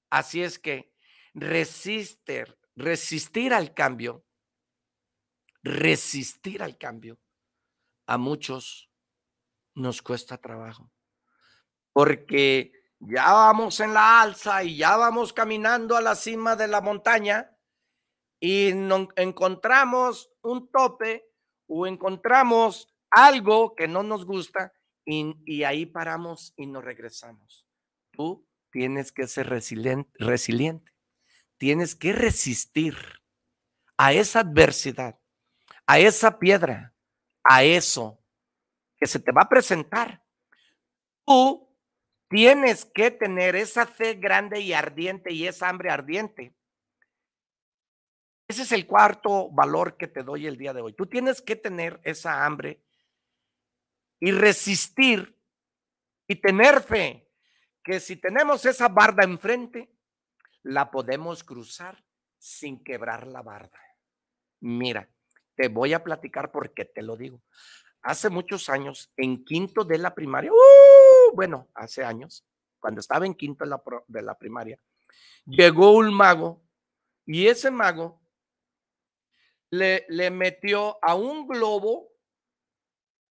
Así es que resistir, resistir al cambio, resistir al cambio, a muchos nos cuesta trabajo. Porque ya vamos en la alza y ya vamos caminando a la cima de la montaña y no encontramos un tope o encontramos algo que no nos gusta y, y ahí paramos y nos regresamos. Tú tienes que ser resiliente, resiliente. Tienes que resistir a esa adversidad, a esa piedra, a eso que se te va a presentar. Tú tienes que tener esa fe grande y ardiente y esa hambre ardiente. Ese es el cuarto valor que te doy el día de hoy. Tú tienes que tener esa hambre y resistir y tener fe que si tenemos esa barda enfrente, la podemos cruzar sin quebrar la barda. Mira, te voy a platicar porque te lo digo. Hace muchos años, en quinto de la primaria, ¡uh! Bueno, hace años, cuando estaba en quinto de la, de la primaria, llegó un mago y ese mago le, le metió a un globo,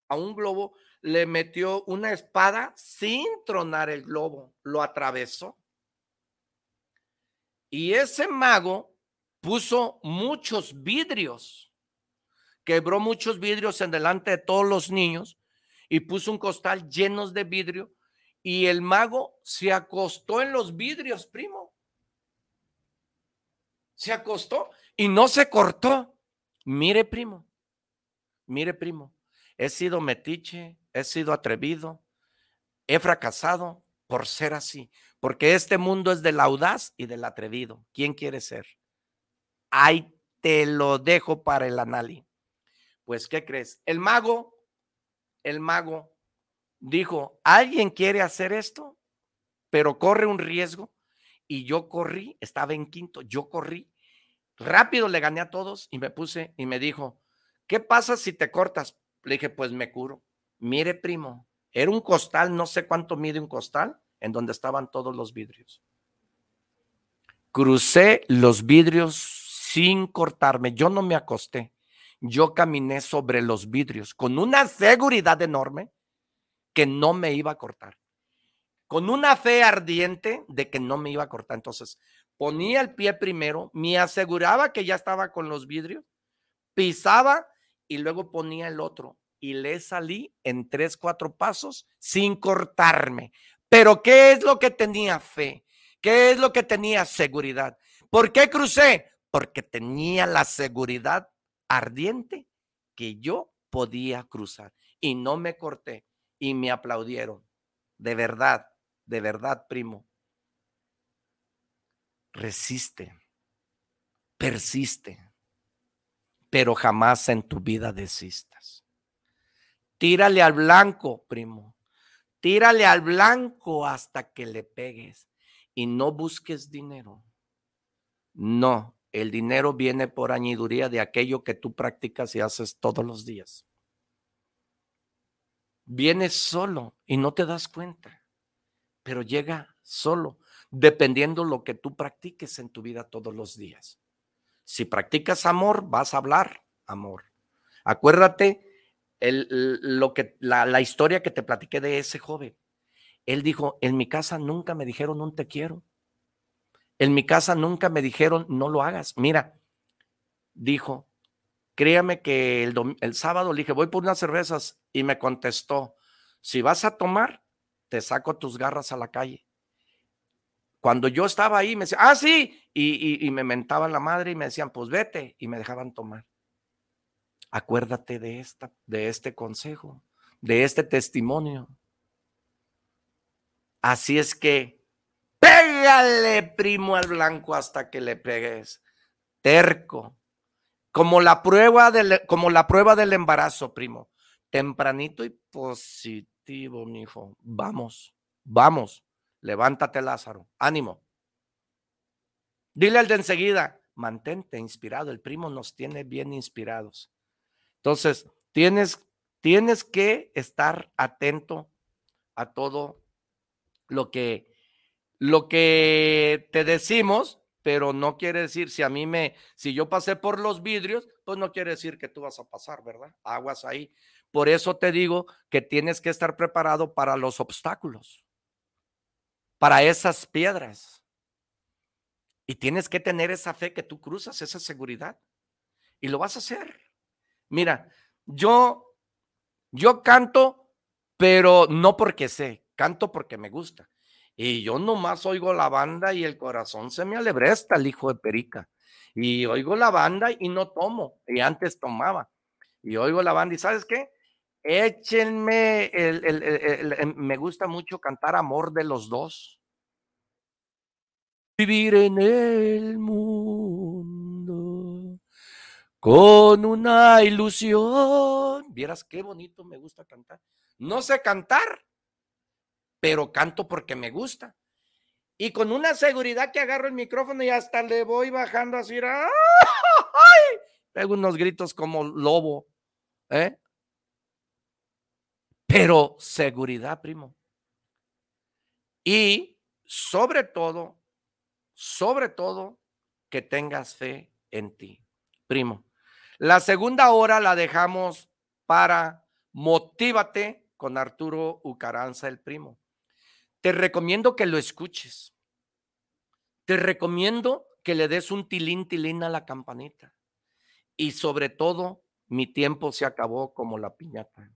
a un globo, le metió una espada sin tronar el globo, lo atravesó. Y ese mago puso muchos vidrios, quebró muchos vidrios en delante de todos los niños y puso un costal llenos de vidrio y el mago se acostó en los vidrios, primo. Se acostó y no se cortó. Mire, primo, mire, primo, he sido metiche, he sido atrevido, he fracasado por ser así, porque este mundo es del audaz y del atrevido. ¿Quién quiere ser? Ahí te lo dejo para el análisis. Pues, ¿qué crees? El mago, el mago dijo, ¿alguien quiere hacer esto? Pero corre un riesgo. Y yo corrí, estaba en quinto, yo corrí. Rápido le gané a todos y me puse y me dijo, ¿qué pasa si te cortas? Le dije, pues me curo. Mire, primo, era un costal, no sé cuánto mide un costal, en donde estaban todos los vidrios. Crucé los vidrios sin cortarme. Yo no me acosté. Yo caminé sobre los vidrios con una seguridad enorme que no me iba a cortar. Con una fe ardiente de que no me iba a cortar. Entonces, ponía el pie primero, me aseguraba que ya estaba con los vidrios, pisaba y luego ponía el otro. Y le salí en tres, cuatro pasos sin cortarme. Pero ¿qué es lo que tenía fe? ¿Qué es lo que tenía seguridad? ¿Por qué crucé? Porque tenía la seguridad ardiente que yo podía cruzar y no me corté y me aplaudieron. De verdad, de verdad, primo. Resiste, persiste, pero jamás en tu vida desistas. Tírale al blanco, primo. Tírale al blanco hasta que le pegues y no busques dinero. No, el dinero viene por añiduría de aquello que tú practicas y haces todos los días. Viene solo y no te das cuenta, pero llega solo, dependiendo lo que tú practiques en tu vida todos los días. Si practicas amor, vas a hablar amor. Acuérdate el, lo que, la, la historia que te platiqué de ese joven. Él dijo, en mi casa nunca me dijeron un te quiero. En mi casa nunca me dijeron, no lo hagas. Mira, dijo, créame que el, el, sábado le dije, voy por unas cervezas y me contestó, si vas a tomar, te saco tus garras a la calle. Cuando yo estaba ahí, me decía, ah, sí, y, y, me mentaban la madre y me decían, pues vete, y me dejaban tomar. Acuérdate de, esta, de este consejo, de este testimonio. Así es que Pégale, primo, al blanco hasta que le pegues. Terco. Como la prueba del, como la prueba del embarazo, primo. Tempranito y positivo, mi hijo. Vamos, vamos. Levántate, Lázaro. Ánimo. Dile al de enseguida, mantente inspirado. El primo nos tiene bien inspirados. Entonces, tienes tienes que estar atento a todo lo que, lo que te decimos, pero no quiere decir, si a mí me, si yo pasé por los vidrios, pues no quiere decir que tú vas a pasar, ¿verdad? Aguas ahí. Por eso te digo que tienes que estar preparado para los obstáculos, para esas piedras. Y tienes que tener esa fe que tú cruzas, esa seguridad. Y lo vas a hacer. Mira, yo, yo canto, pero no porque sé, canto porque me gusta. Y yo nomás oigo la banda y el corazón se me alebresta, el hijo de Perica. Y oigo la banda y no tomo. Y antes tomaba. Y oigo la banda y ¿sabes qué? Échenme, el, me gusta mucho cantar Amor de los dos. Vivir en el mundo con una ilusión. Vieras qué bonito me gusta cantar. No sé cantar, pero canto porque me gusta. Y con una seguridad que agarro el micrófono y hasta le voy bajando así. ¡ay! Pego unos gritos como lobo. ¿eh? Pero seguridad, primo. Y sobre todo, sobre todo, que tengas fe en ti, primo. La segunda hora la dejamos para Motívate con Arturo Ucaranza, el primo. Te recomiendo que lo escuches. Te recomiendo que le des un tilín, tilín a la campanita. Y sobre todo, mi tiempo se acabó como la piñata.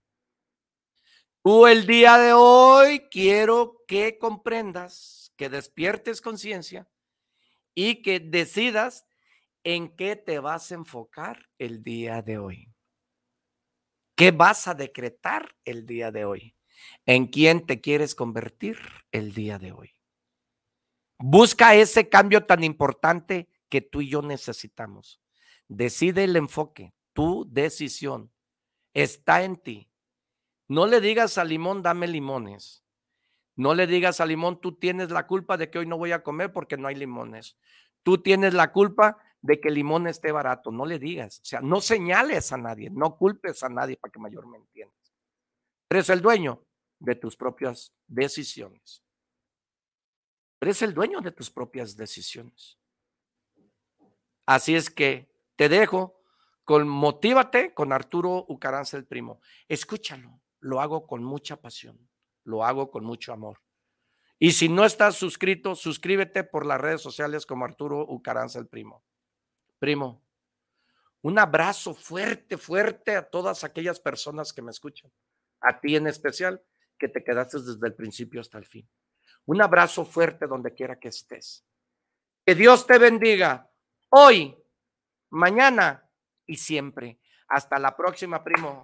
Tú el día de hoy quiero que comprendas, que despiertes conciencia y que decidas en qué te vas a enfocar el día de hoy. ¿Qué vas a decretar el día de hoy? ¿En quién te quieres convertir el día de hoy? Busca ese cambio tan importante que tú y yo necesitamos. Decide el enfoque, tu decisión está en ti. No le digas a Limón, dame limones. No le digas a Limón, tú tienes la culpa de que hoy no voy a comer porque no hay limones. Tú tienes la culpa de que el limón esté barato. No le digas. O sea, no señales a nadie, no culpes a nadie para que mayor me entiendas. Eres el dueño de tus propias decisiones. Eres el dueño de tus propias decisiones. Así es que te dejo con Motívate con Arturo Ucaranza el primo. Escúchalo lo hago con mucha pasión, lo hago con mucho amor. Y si no estás suscrito, suscríbete por las redes sociales como Arturo Ucaranza el primo. Primo, un abrazo fuerte, fuerte a todas aquellas personas que me escuchan, a ti en especial, que te quedaste desde el principio hasta el fin. Un abrazo fuerte donde quiera que estés. Que Dios te bendiga hoy, mañana y siempre. Hasta la próxima, primo.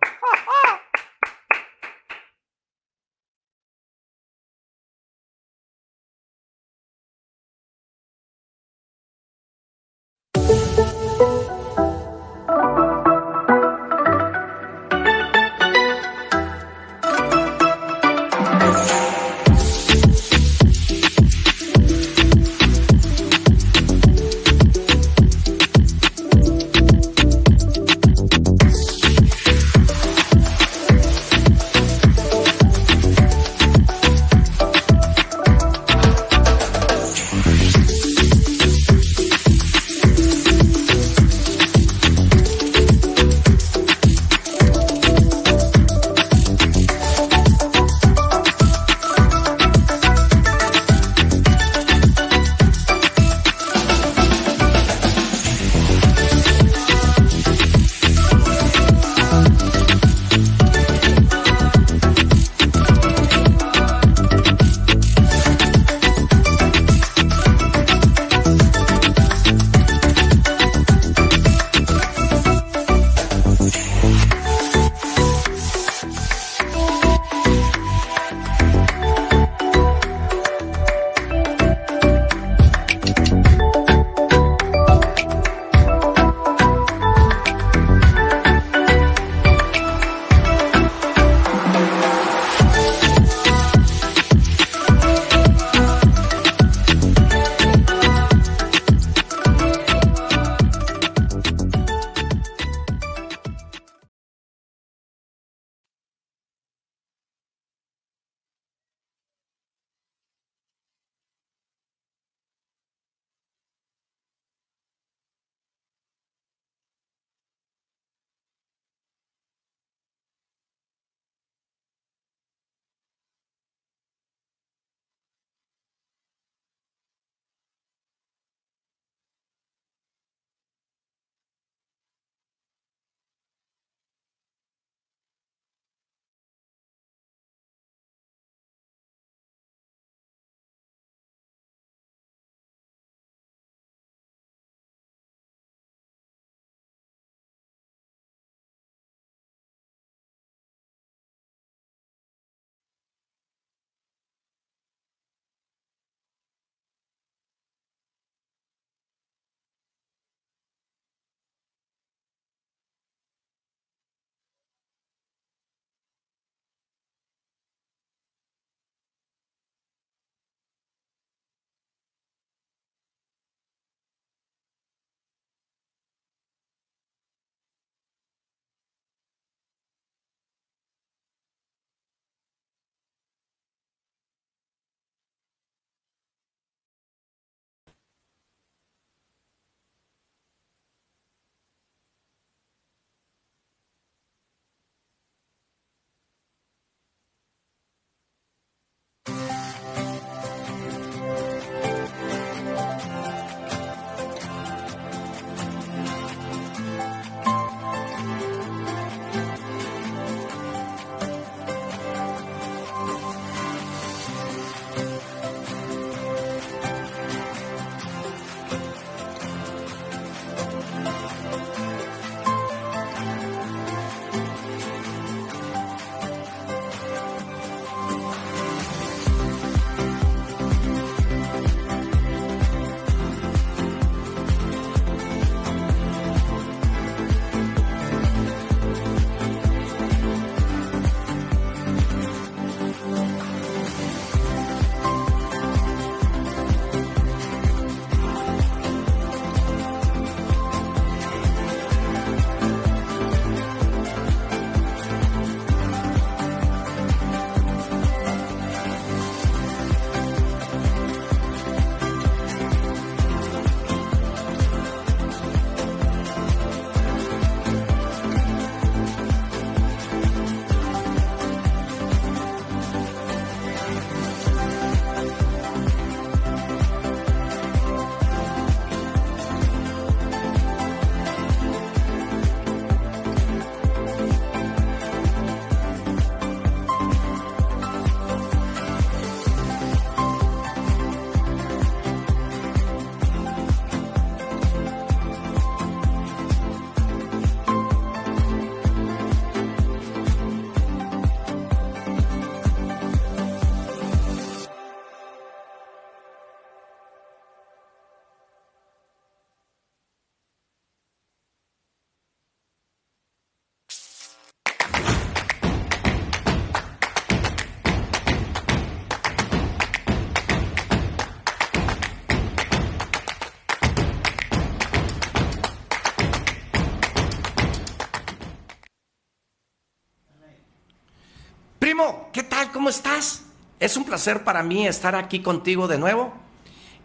¿Cómo estás? Es un placer para mí estar aquí contigo de nuevo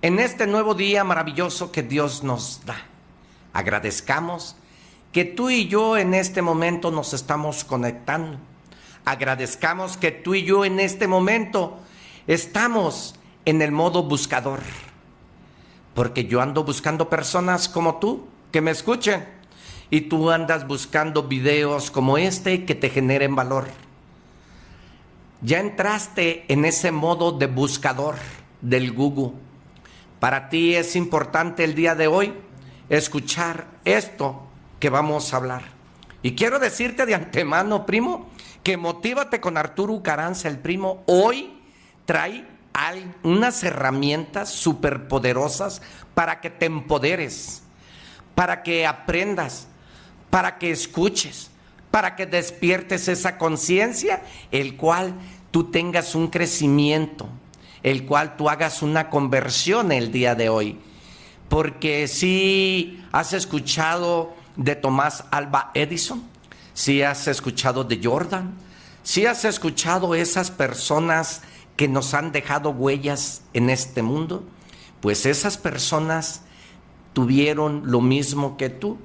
en este nuevo día maravilloso que Dios nos da. Agradezcamos que tú y yo en este momento nos estamos conectando. Agradezcamos que tú y yo en este momento estamos en el modo buscador. Porque yo ando buscando personas como tú que me escuchen. Y tú andas buscando videos como este que te generen valor. Ya entraste en ese modo de buscador del Google. Para ti es importante el día de hoy escuchar esto que vamos a hablar. Y quiero decirte de antemano, primo, que motívate con Arturo Caranza, el primo. Hoy trae unas herramientas superpoderosas para que te empoderes, para que aprendas, para que escuches, para que despiertes esa conciencia, el cual tú tengas un crecimiento, el cual tú hagas una conversión el día de hoy. Porque si has escuchado de Tomás Alba Edison, si has escuchado de Jordan, si has escuchado esas personas que nos han dejado huellas en este mundo, pues esas personas tuvieron lo mismo que tú.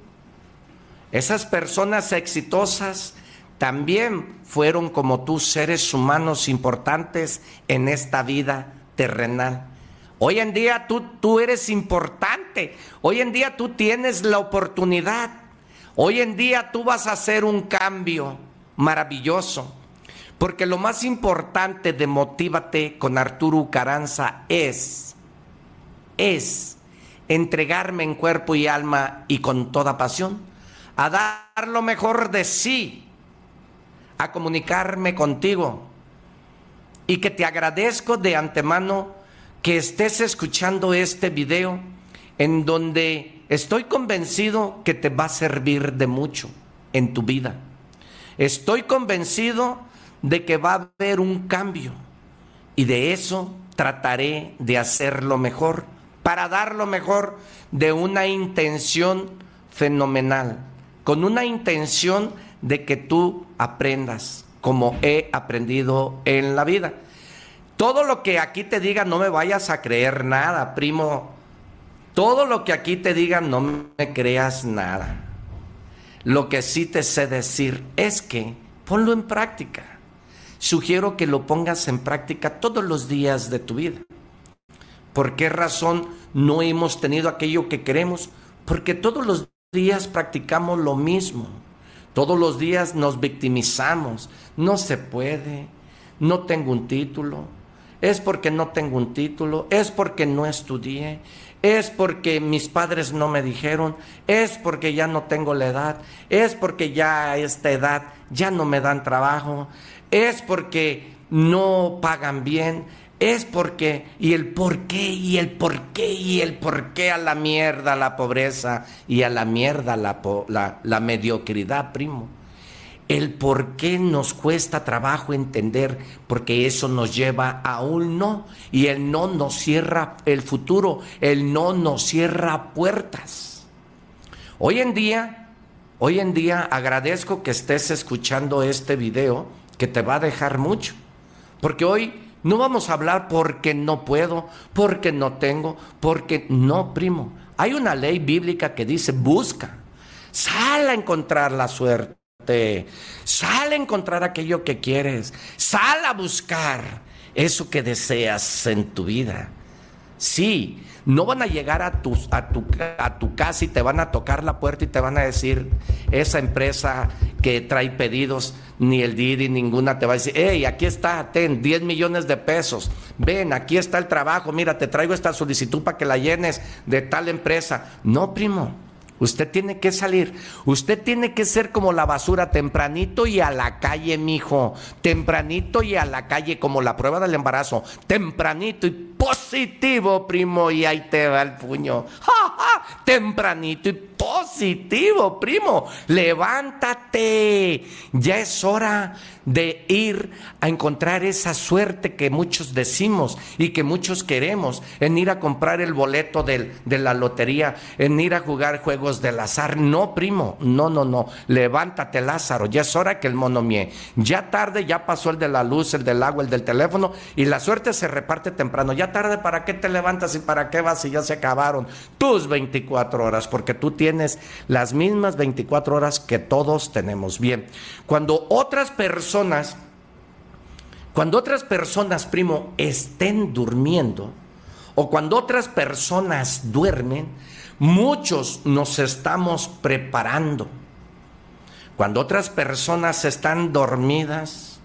Esas personas exitosas también fueron como tú seres humanos importantes en esta vida terrenal. Hoy en día tú, tú eres importante. Hoy en día tú tienes la oportunidad. Hoy en día tú vas a hacer un cambio maravilloso. Porque lo más importante de Motívate con Arturo Caranza es, es entregarme en cuerpo y alma y con toda pasión, a dar lo mejor de sí, a comunicarme contigo y que te agradezco de antemano que estés escuchando este video en donde estoy convencido que te va a servir de mucho en tu vida. Estoy convencido de que va a haber un cambio y de eso trataré de hacerlo mejor para dar lo mejor de una intención fenomenal, con una intención de que tú aprendas como he aprendido en la vida. Todo lo que aquí te diga no me vayas a creer nada, primo. Todo lo que aquí te diga no me creas nada. Lo que sí te sé decir es que ponlo en práctica sugiero que lo pongas en práctica todos los días de tu vida. ¿Por qué razón no hemos tenido aquello que queremos? Porque todos los días practicamos lo mismo. Todos los días nos victimizamos. No se puede. No tengo un título. Es porque no tengo un título. Es porque no estudié. Es porque mis padres no me dijeron. Es porque ya no tengo la edad. Es porque ya a esta edad ya no me dan trabajo es porque no pagan bien, es porque, y el por qué, y el por qué, y el por qué a la mierda la pobreza y a la mierda la, la, mediocridad, primo. El por qué nos cuesta trabajo entender, porque eso nos lleva a un no, y el no nos cierra el futuro, el no nos cierra puertas. Hoy en día, hoy en día agradezco que estés escuchando este video que te va a dejar mucho. Porque hoy no vamos a hablar porque no puedo, porque no tengo, porque no, primo. Hay una ley bíblica que dice busca, sal a encontrar la suerte, sal a encontrar aquello que quieres, sal a buscar eso que deseas en tu vida. Sí, no van a llegar a tu, a, tu, a tu casa y te van a tocar la puerta y te van a decir, esa empresa que trae pedidos, ni el Didi, ninguna te va a decir, hey, aquí está, ten 10 millones de pesos, ven, aquí está el trabajo, mira, te traigo esta solicitud para que la llenes de tal empresa. No, primo. Usted tiene que salir. Usted tiene que ser como la basura, tempranito y a la calle, mijo. Tempranito y a la calle, como la prueba del embarazo. Tempranito y positivo, primo. Y ahí te va el puño. ¡Ja, Tempranito y positivo, primo. Levántate. Ya es hora de ir a encontrar esa suerte que muchos decimos y que muchos queremos, en ir a comprar el boleto del- de la lotería, en ir a jugar juegos del azar. No, primo, no, no, no. Levántate, Lázaro. Ya es hora que el mono mie. Ya tarde, ya pasó el de la luz, el del agua, el del teléfono y la suerte se reparte temprano. Ya tarde, ¿para qué te levantas y para qué vas si ya se acabaron tus 24 horas? Porque tú tienes las mismas 24 horas que todos tenemos. Bien, cuando otras personas, cuando otras personas, primo, estén durmiendo o cuando otras personas duermen, muchos nos estamos preparando. Cuando otras personas están dormidas,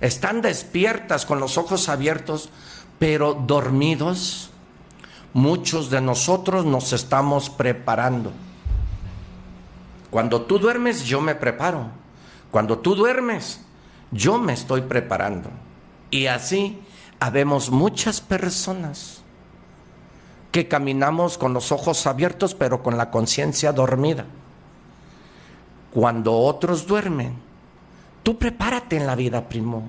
están despiertas con los ojos abiertos, pero dormidos, muchos de nosotros nos estamos preparando. Cuando tú duermes, yo me preparo. Cuando tú duermes, yo me estoy preparando. Y así habemos muchas personas que caminamos con los ojos abiertos, pero con la conciencia dormida. Cuando otros duermen, tú prepárate en la vida, primo.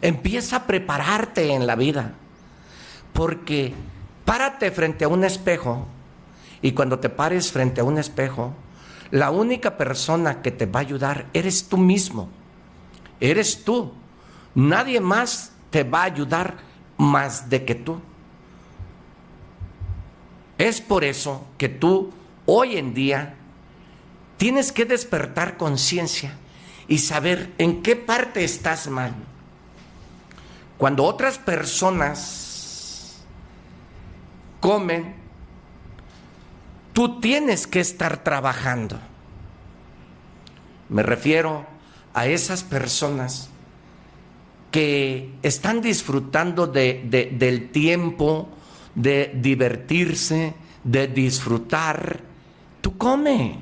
Empieza a prepararte en la vida. Porque párate frente a un espejo y cuando te pares frente a un espejo, la única persona que te va a ayudar eres tú mismo. Eres tú. Nadie más te va a ayudar más de que tú. Es por eso que tú hoy en día tienes que despertar conciencia y saber en qué parte estás mal. Cuando otras personas comen, tú tienes que estar trabajando. Me refiero a esas personas que están disfrutando de- de- del tiempo, de divertirse, de disfrutar. Tú come.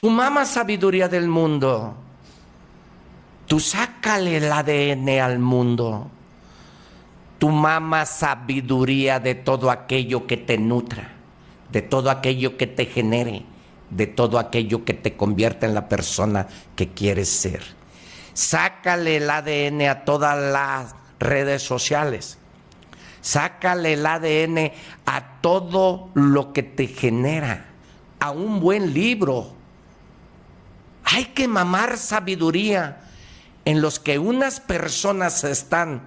Tu mama sabiduría del mundo. Tú sácale el ADN al mundo. Tu mama sabiduría de todo aquello que te nutra, de todo aquello que te genere, de todo aquello que te convierta en la persona que quieres ser. Sácale el ADN a todas las redes sociales. Sácale el ADN a todo lo que te genera, a un buen libro. Hay que mamar sabiduría en los que unas personas están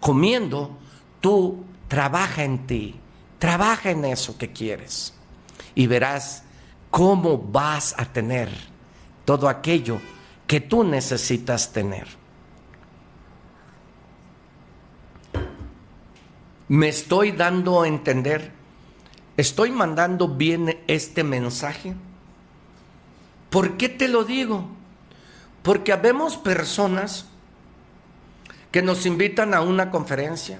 comiendo, tú trabaja en ti, trabaja en eso que quieres y verás cómo vas a tener todo aquello que tú necesitas tener. Me estoy dando a entender, estoy mandando bien este mensaje. ¿Por qué te lo digo? Porque habemos personas que nos invitan a una conferencia,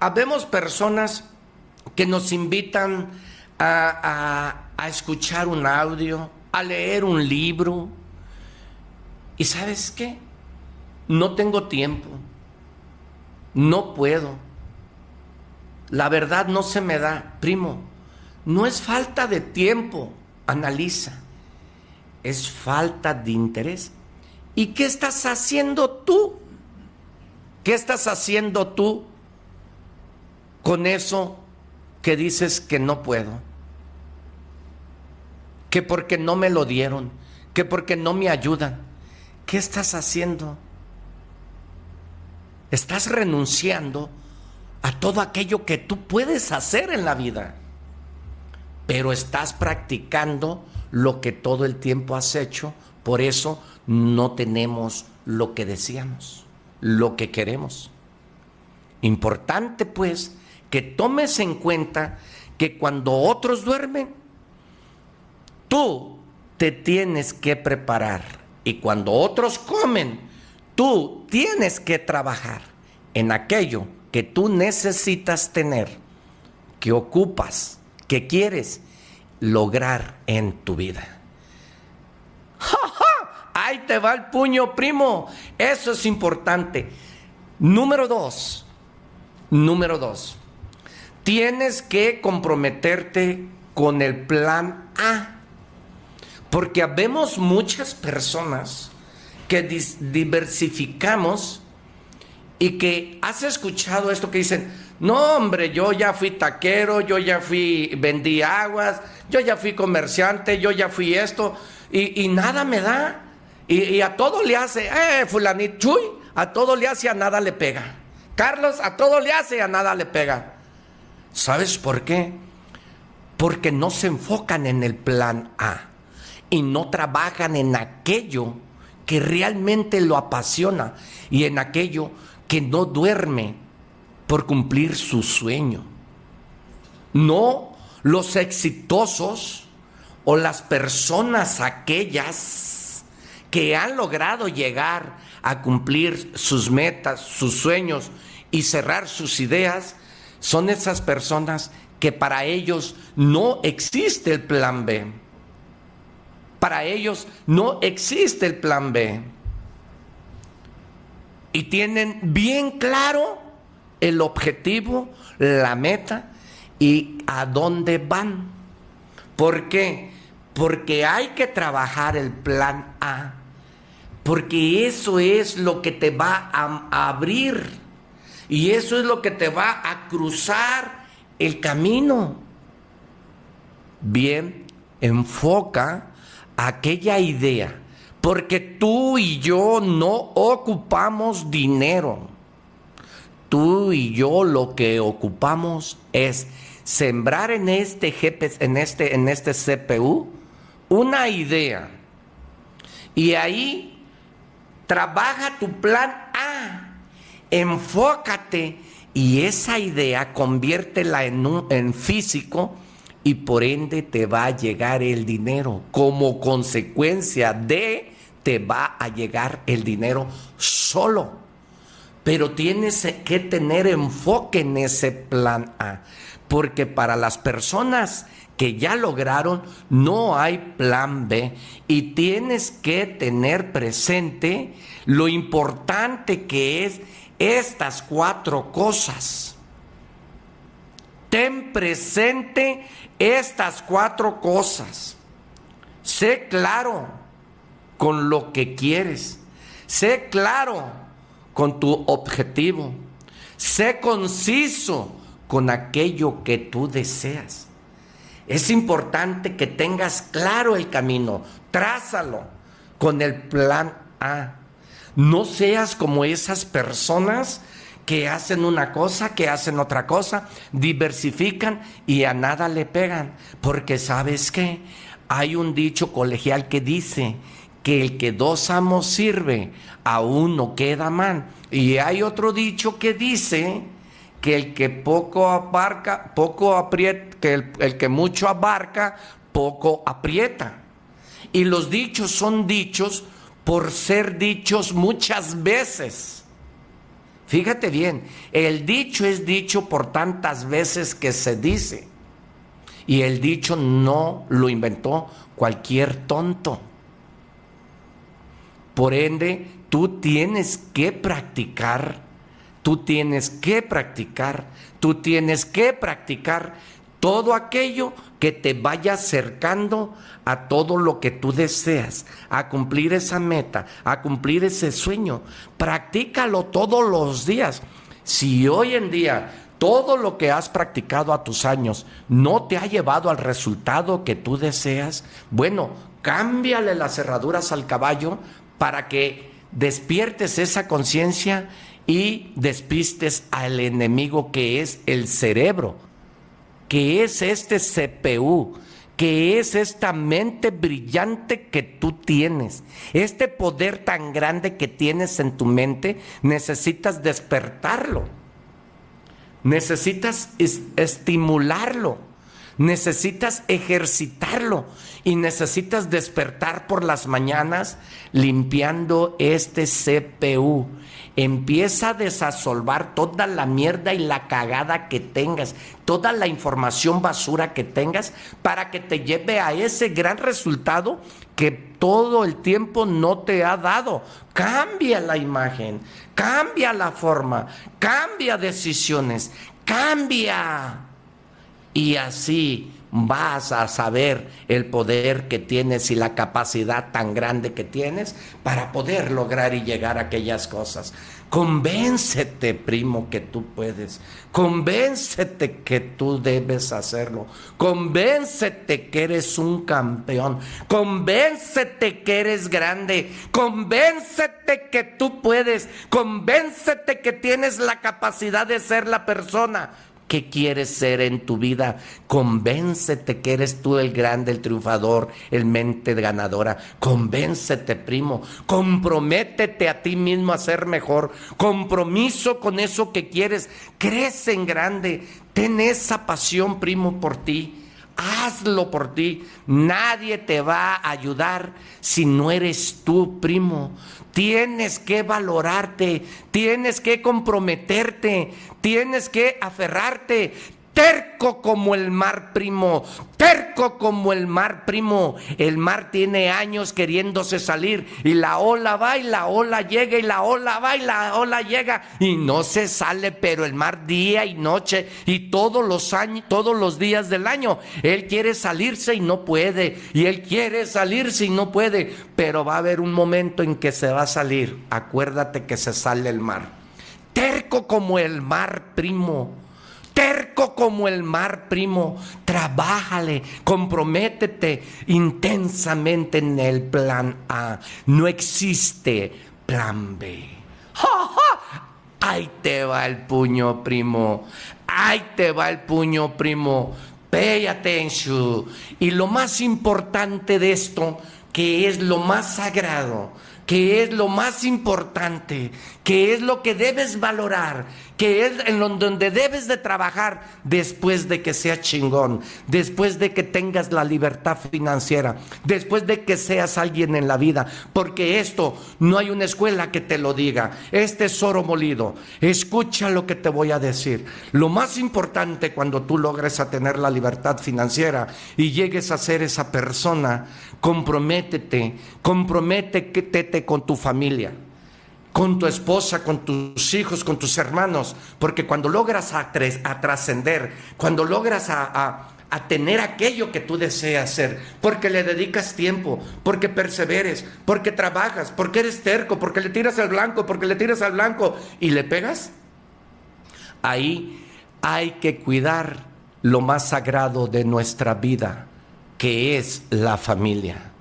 habemos personas que nos invitan a, escuchar un audio, a leer un libro. ¿Y sabes qué? No tengo tiempo, no puedo. La verdad no se me da, primo. No es falta de tiempo, analiza. Es falta de interés. ¿Y qué estás haciendo tú? ¿Qué estás haciendo tú con eso que dices que no puedo? Que porque no me lo dieron, que porque no me ayudan. ¿Qué estás haciendo? Estás renunciando a todo aquello que tú puedes hacer en la vida, pero estás practicando lo que todo el tiempo has hecho, por eso no tenemos lo que deseamos, lo que queremos. Importante pues que tomes en cuenta que cuando otros duermen, tú te tienes que preparar y cuando otros comen, tú tienes que trabajar en aquello que tú necesitas tener, que ocupas, que quieres lograr en tu vida. ¡Ja! Ahí te va el puño, primo. Eso es importante. Número dos. Número dos. Tienes que comprometerte con el plan A. Porque habemos muchas personas que diversificamos y que has escuchado esto que dicen, no hombre, yo ya fui taquero, yo ya fui, vendí aguas, yo ya fui comerciante, yo ya fui esto, y, nada me da. Y, a todo le hace, eh, fulanito, chuy, a todo le hace, a nada le pega. Carlos, a todo le hace, a nada le pega. ¿Sabes por qué? Porque no se enfocan en el plan A y no trabajan en aquello que realmente lo apasiona y en aquello que no duerme por cumplir su sueño. No los exitosos o las personas aquellas que han logrado llegar a cumplir sus metas, sus sueños y cerrar sus ideas, son esas personas que para ellos no existe el plan B. Para ellos no existe el plan B. Y tienen bien claro el objetivo, la meta y a dónde van. ¿Por qué? Porque hay que trabajar el plan A. Porque eso es lo que te va a, abrir. Y eso es lo que te va a cruzar el camino. Bien, enfoca aquella idea. Porque tú y yo no ocupamos dinero. Tú y yo lo que ocupamos es sembrar en este GPS, en este, en este CPU, una idea. Y ahí trabaja tu plan A, enfócate y esa idea conviértela en, físico y por ende te va a llegar el dinero. Como consecuencia de te va a llegar el dinero solo. Pero tienes que tener enfoque en ese plan A. Porque para las personas que ya lograron, no hay plan B y tienes que tener presente lo importante que es estas cuatro cosas. Ten presente estas cuatro cosas. Sé claro con lo que quieres. Sé claro con tu objetivo. Sé conciso con aquello que tú deseas. Es importante que tengas claro el camino, trázalo con el plan A. No seas como esas personas que hacen una cosa, que hacen otra cosa, diversifican y a nada le pegan. Porque sabes qué, hay un dicho colegial que dice que el que dos amos sirve, a uno queda mal. Y hay otro dicho que dice que el que poco abarca, poco aprieta, que el, que mucho abarca, poco aprieta. Y los dichos son dichos por ser dichos muchas veces. Fíjate bien, el dicho es dicho por tantas veces que se dice. Y el dicho no lo inventó cualquier tonto. Por ende, tú tienes que practicar Tú tienes que practicar, tú tienes que practicar todo aquello que te vaya acercando a todo lo que tú deseas, a cumplir esa meta, a cumplir ese sueño. Practícalo todos los días. Si hoy en día todo lo que has practicado a tus años no te ha llevado al resultado que tú deseas, bueno, cámbiale las cerraduras al caballo para que despiertes esa conciencia y despistes al enemigo que es el cerebro, que es este CPU, que es esta mente brillante que tú tienes. Este poder tan grande que tienes en tu mente, necesitas despertarlo. Necesitas estimularlo. Necesitas ejercitarlo y necesitas despertar por las mañanas limpiando este CPU empieza a desasolvar toda la mierda y la cagada que tengas, toda la información basura que tengas, para que te lleve a ese gran resultado que todo el tiempo no te ha dado. Cambia la imagen, cambia la forma, cambia decisiones, cambia. y así vas a saber el poder que tienes y la capacidad tan grande que tienes para poder lograr y llegar a aquellas cosas. Convéncete, primo, que tú puedes. Convéncete que tú debes hacerlo. Convéncete que eres un campeón. Convéncete que eres grande. Convéncete que tú puedes. Convéncete que tienes la capacidad de ser la persona ¿Qué quieres ser en tu vida? Convéncete que eres tú el grande, el triunfador, el mente ganadora. Convéncete, primo. Comprométete a ti mismo a ser mejor. Compromiso con eso que quieres. Crece en grande. Ten esa pasión, primo, por ti. Hazlo por ti. Nadie te va a ayudar si no eres tú, primo. Tienes que valorarte, tienes que comprometerte, tienes que aferrarte, terco como el mar primo, terco como el mar primo. El mar tiene años queriéndose salir y la ola va y la ola llega y la ola va y la ola llega y no se sale, pero el mar día y noche y todos los años, todos los días del año, él quiere salirse y no puede y él quiere salirse y no puede, pero va a haber un momento en que se va a salir. Acuérdate que se sale el mar. Terco como el mar primo terco como el mar, primo. Trabájale, comprométete intensamente en el plan A. No existe plan B. Ahí te va el puño, primo. Ahí te va el puño, primo. Pay attention. Y lo más importante de esto, que es lo más sagrado, que es lo más importante, que es lo que debes valorar, que es en donde debes de trabajar después de que seas chingón, después de que tengas la libertad financiera, después de que seas alguien en la vida, porque esto no hay una escuela que te lo diga, este es oro molido, escucha lo que te voy a decir. Lo más importante cuando tú logres a tener la libertad financiera y llegues a ser esa persona, comprométete, comprométete con tu familia con tu esposa, con tus hijos, con tus hermanos, porque cuando logras a, trascender, cuando logras a, a tener aquello que tú deseas ser, porque le dedicas tiempo, porque perseveres, porque trabajas, porque eres terco, porque le tiras al blanco, porque le tiras al blanco y le pegas, ahí hay que cuidar lo más sagrado de nuestra vida, que es la familia.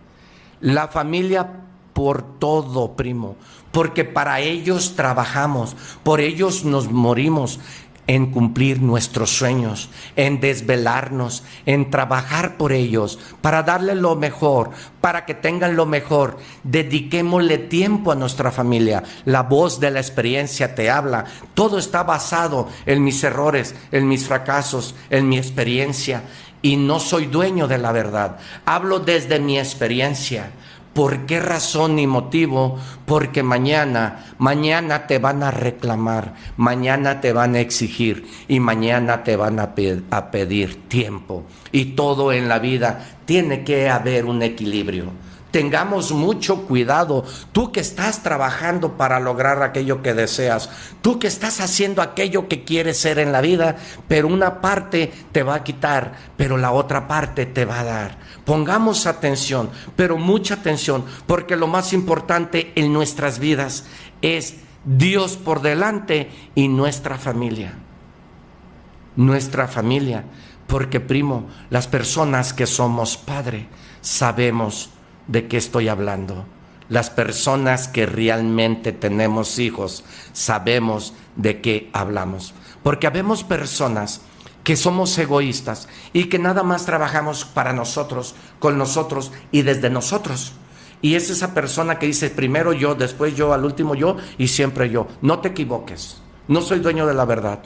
La familia por todo, primo, porque para ellos trabajamos, por ellos nos morimos en cumplir nuestros sueños, en desvelarnos, en trabajar por ellos, para darle lo mejor, para que tengan lo mejor. Dediquémosle tiempo a nuestra familia. La voz de la experiencia te habla. Todo está basado en mis errores, en mis fracasos, en mi experiencia. Y no soy dueño de la verdad. Hablo desde mi experiencia. ¿Por qué razón y motivo? Porque mañana, mañana te van a reclamar, mañana te van a exigir y mañana te van a, a pedir tiempo. Y todo en la vida tiene que haber un equilibrio tengamos mucho cuidado. Tú que estás trabajando para lograr aquello que deseas, tú que estás haciendo aquello que quieres ser en la vida, pero una parte te va a quitar, pero la otra parte te va a dar. Pongamos atención, pero mucha atención, porque lo más importante en nuestras vidas es Dios por delante y nuestra familia. Nuestra familia, porque primo, las personas que somos padre, sabemos de qué estoy hablando. Las personas que realmente tenemos hijos sabemos de qué hablamos. Porque habemos personas que somos egoístas y que nada más trabajamos para nosotros, con nosotros y desde nosotros. Y es esa persona que dice primero yo, después yo, al último yo y siempre yo. No te equivoques. No soy dueño de la verdad.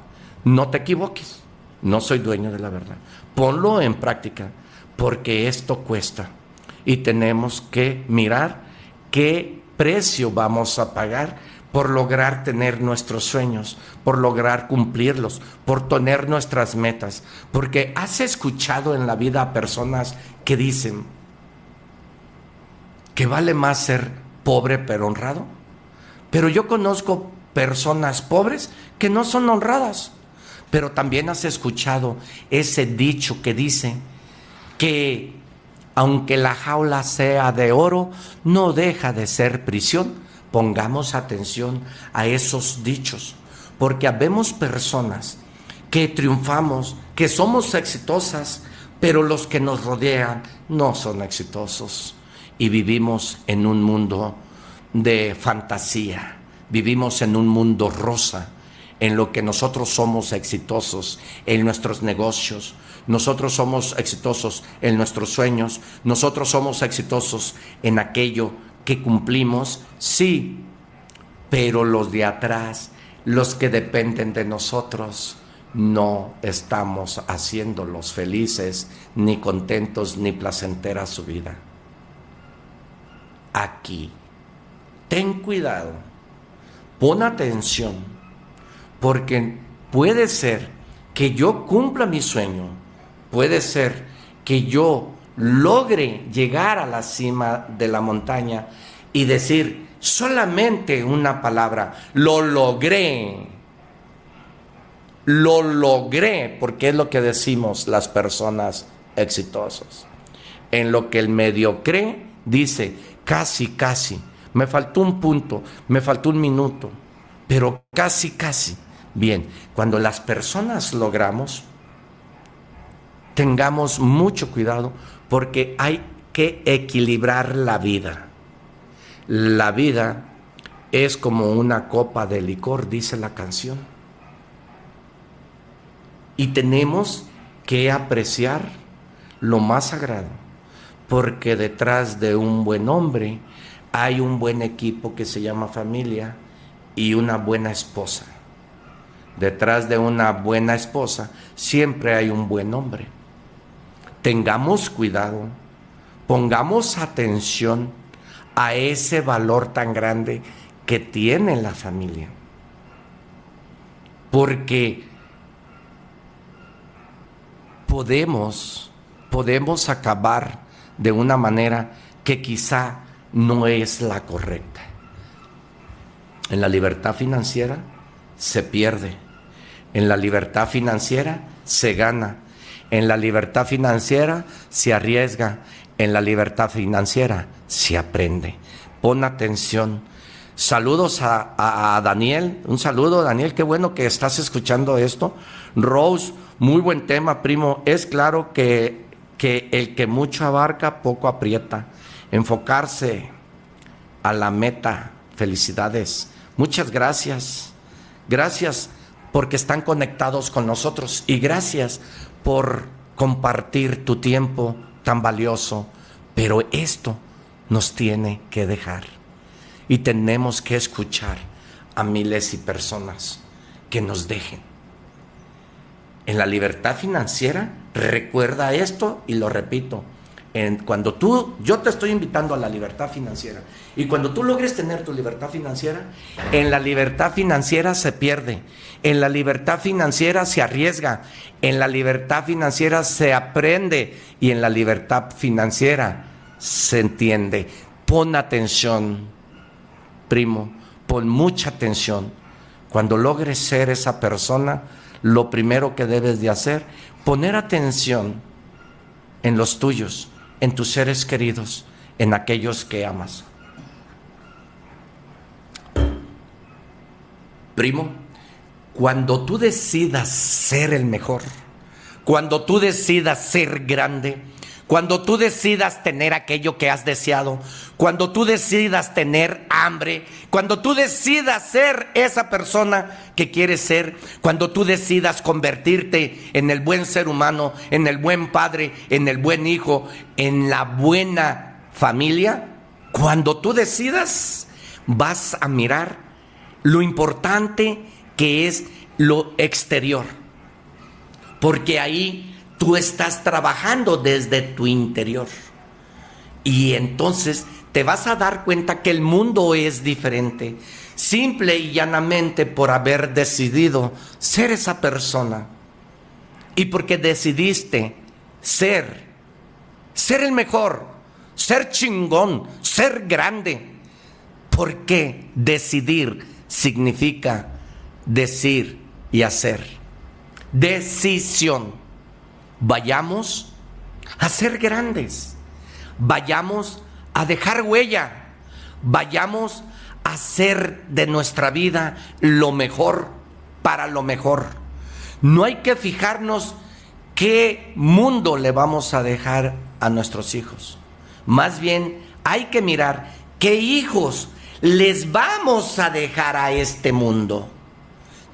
No te equivoques. No soy dueño de la verdad. Ponlo en práctica porque esto cuesta y tenemos que mirar qué precio vamos a pagar por lograr tener nuestros sueños, por lograr cumplirlos, por tener nuestras metas. Porque has escuchado en la vida a personas que dicen que vale más ser pobre pero honrado. Pero yo conozco personas pobres que no son honradas. Pero también has escuchado ese dicho que dice que aunque la jaula sea de oro, no deja de ser prisión. Pongamos atención a esos dichos, porque habemos personas que triunfamos, que somos exitosas, pero los que nos rodean no son exitosos. Y vivimos en un mundo de fantasía, vivimos en un mundo rosa, en lo que nosotros somos exitosos, en nuestros negocios, nosotros somos exitosos en nuestros sueños, nosotros somos exitosos en aquello que cumplimos, sí, pero los de atrás, los que dependen de nosotros, no estamos haciéndolos felices, ni contentos, ni placentera su vida. Aquí, ten cuidado, pon atención, porque puede ser que yo cumpla mi sueño, puede ser que yo logre llegar a la cima de la montaña y decir solamente una palabra, lo logré, lo logré, porque es lo que decimos las personas exitosas. En lo que el mediocre dice, casi, casi, me faltó un punto, me faltó un minuto, pero casi, casi. Bien, cuando las personas logramos, tengamos mucho cuidado porque hay que equilibrar la vida. La vida es como una copa de licor, dice la canción. Y tenemos que apreciar lo más sagrado, porque detrás de un buen hombre hay un buen equipo que se llama familia y una buena esposa. Detrás de una buena esposa siempre hay un buen hombre tengamos cuidado, pongamos atención a ese valor tan grande que tiene la familia. Porque podemos, podemos acabar de una manera que quizá no es la correcta. En la libertad financiera se pierde, en la libertad financiera se gana en la libertad financiera se arriesga, en la libertad financiera se aprende. Pon atención. Saludos a, Daniel, un saludo Daniel, qué bueno que estás escuchando esto. Rose, muy buen tema, primo. Es claro que, que el que mucho abarca, poco aprieta. Enfocarse a la meta. Felicidades. Muchas gracias. Gracias porque están conectados con nosotros y gracias por compartir tu tiempo tan valioso, pero esto nos tiene que dejar y tenemos que escuchar a miles y personas que nos dejen. En la libertad financiera, recuerda esto y lo repito, cuando tú, yo te estoy invitando a la libertad financiera y cuando tú logres tener tu libertad financiera, en la libertad financiera se pierde, en la libertad financiera se arriesga, en la libertad financiera se aprende y en la libertad financiera se entiende. Pon atención, primo, pon mucha atención. Cuando logres ser esa persona, lo primero que debes de hacer, poner atención en los tuyos en tus seres queridos, en aquellos que amas. Primo, cuando tú decidas ser el mejor, cuando tú decidas ser grande, cuando tú decidas tener aquello que has deseado, cuando tú decidas tener hambre, cuando tú decidas ser esa persona que quieres ser, cuando tú decidas convertirte en el buen ser humano, en el buen padre, en el buen hijo, en la buena familia, cuando tú decidas, vas a mirar lo importante que es lo exterior. Porque ahí tú estás trabajando desde tu interior. Y entonces te vas a dar cuenta que el mundo es diferente, simple y llanamente por haber decidido ser esa persona. Y porque decidiste ser, ser el mejor, ser chingón, ser grande. Porque decidir significa decir y hacer. decisión. Vayamos a ser grandes. Vayamos a dejar huella. Vayamos a hacer de nuestra vida lo mejor para lo mejor. No hay que fijarnos qué mundo le vamos a dejar a nuestros hijos. Más bien hay que mirar qué hijos les vamos a dejar a este mundo.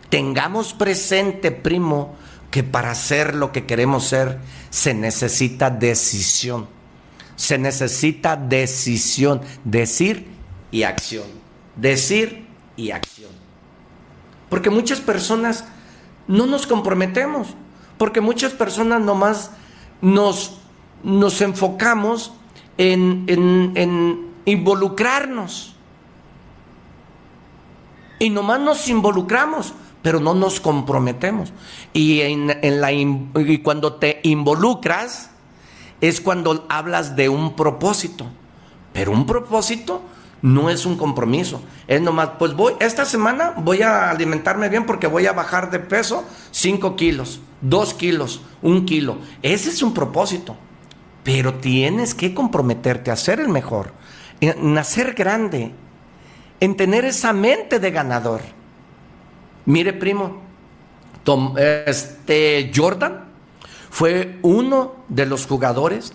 Tengamos presente, primo, que para ser lo que queremos ser se necesita decisión. Se necesita decisión, decir y acción. Decir y acción. Porque muchas personas no nos comprometemos, porque muchas personas nomás nos, nos enfocamos en, en involucrarnos. Y nomás nos involucramos, pero no nos comprometemos. Y, en, la, y cuando te involucras es cuando hablas de un propósito. Pero un propósito no es un compromiso. Es nomás, pues voy, esta semana voy a alimentarme bien porque voy a bajar de peso 5 kilos, 2 kilos, 1 kilo. Ese es un propósito. Pero tienes que comprometerte a ser el mejor, en hacer grande, en tener esa mente de ganador. Mire, primo, Tom, este Jordan fue uno de los jugadores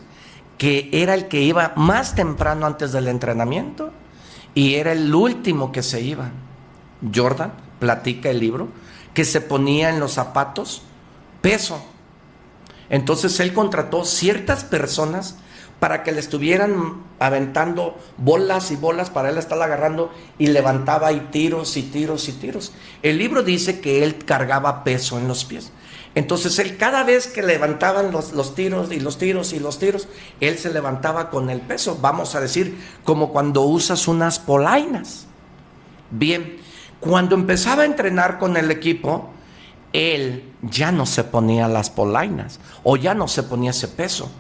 que era el que iba más temprano antes del entrenamiento y era el último que se iba. Jordan platica el libro que se ponía en los zapatos peso. Entonces él contrató ciertas personas para que le estuvieran aventando bolas y bolas para él estar agarrando y levantaba y tiros y tiros y tiros. El libro dice que él cargaba peso en los pies. Entonces él cada vez que levantaban los, los, tiros y los tiros y los tiros, él se levantaba con el peso, vamos a decir, como cuando usas unas polainas. Bien, cuando empezaba a entrenar con el equipo, él ya no se ponía las polainas o ya no se ponía ese peso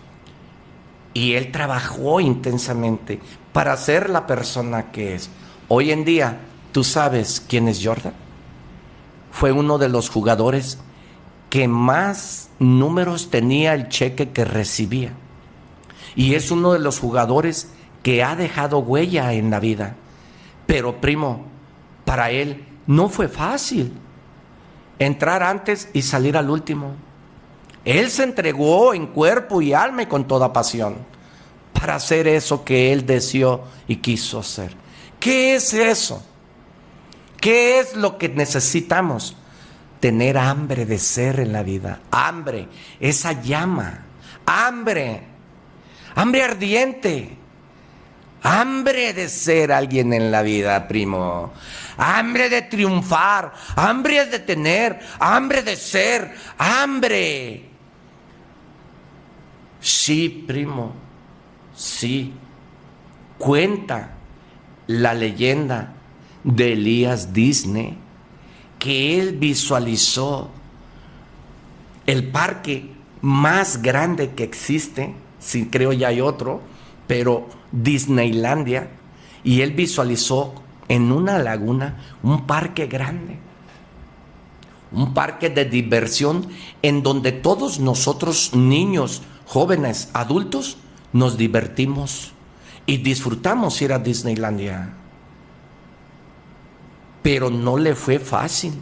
y él trabajó intensamente para ser la persona que es. Hoy en día, ¿tú sabes quién es Jordan? Fue uno de los jugadores que más números tenía el cheque que recibía. Y es uno de los jugadores que ha dejado huella en la vida. Pero primo, para él no fue fácil entrar antes y salir al último. Él se entregó en cuerpo y alma y con toda pasión para hacer eso que él deseó y quiso hacer. ¿Qué es eso? ¿Qué es lo que necesitamos? Tener hambre de ser en la vida. Hambre, esa llama. Hambre. Hambre ardiente. Hambre de ser alguien en la vida, primo. Hambre de triunfar. Hambre de tener. Hambre de ser. Hambre. Sí, primo, sí. Cuenta la leyenda de Elías Disney que él visualizó el parque más grande que existe, si creo ya hay otro, pero Disneylandia, y él visualizó en una laguna un parque grande un parque de diversión en donde todos nosotros, niños, jóvenes, adultos, nos divertimos y disfrutamos ir a Disneylandia. Pero no le fue fácil.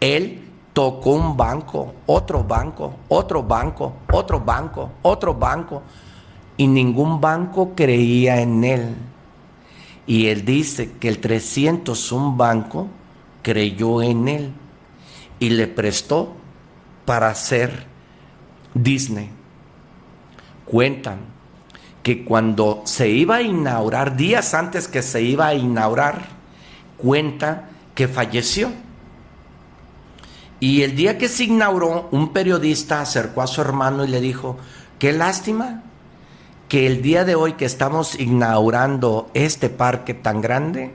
Él tocó un banco, otro banco, otro banco, otro banco, otro banco, y ningún banco creía en él. Y él dice que el 301 banco creyó en él y le prestó para hacer Disney. Cuentan que cuando se iba a inaugurar, días antes que se iba a inaugurar, cuenta que falleció. Y el día que se inauguró, un periodista acercó a su hermano y le dijo, qué lástima que el día de hoy que estamos inaugurando este parque tan grande,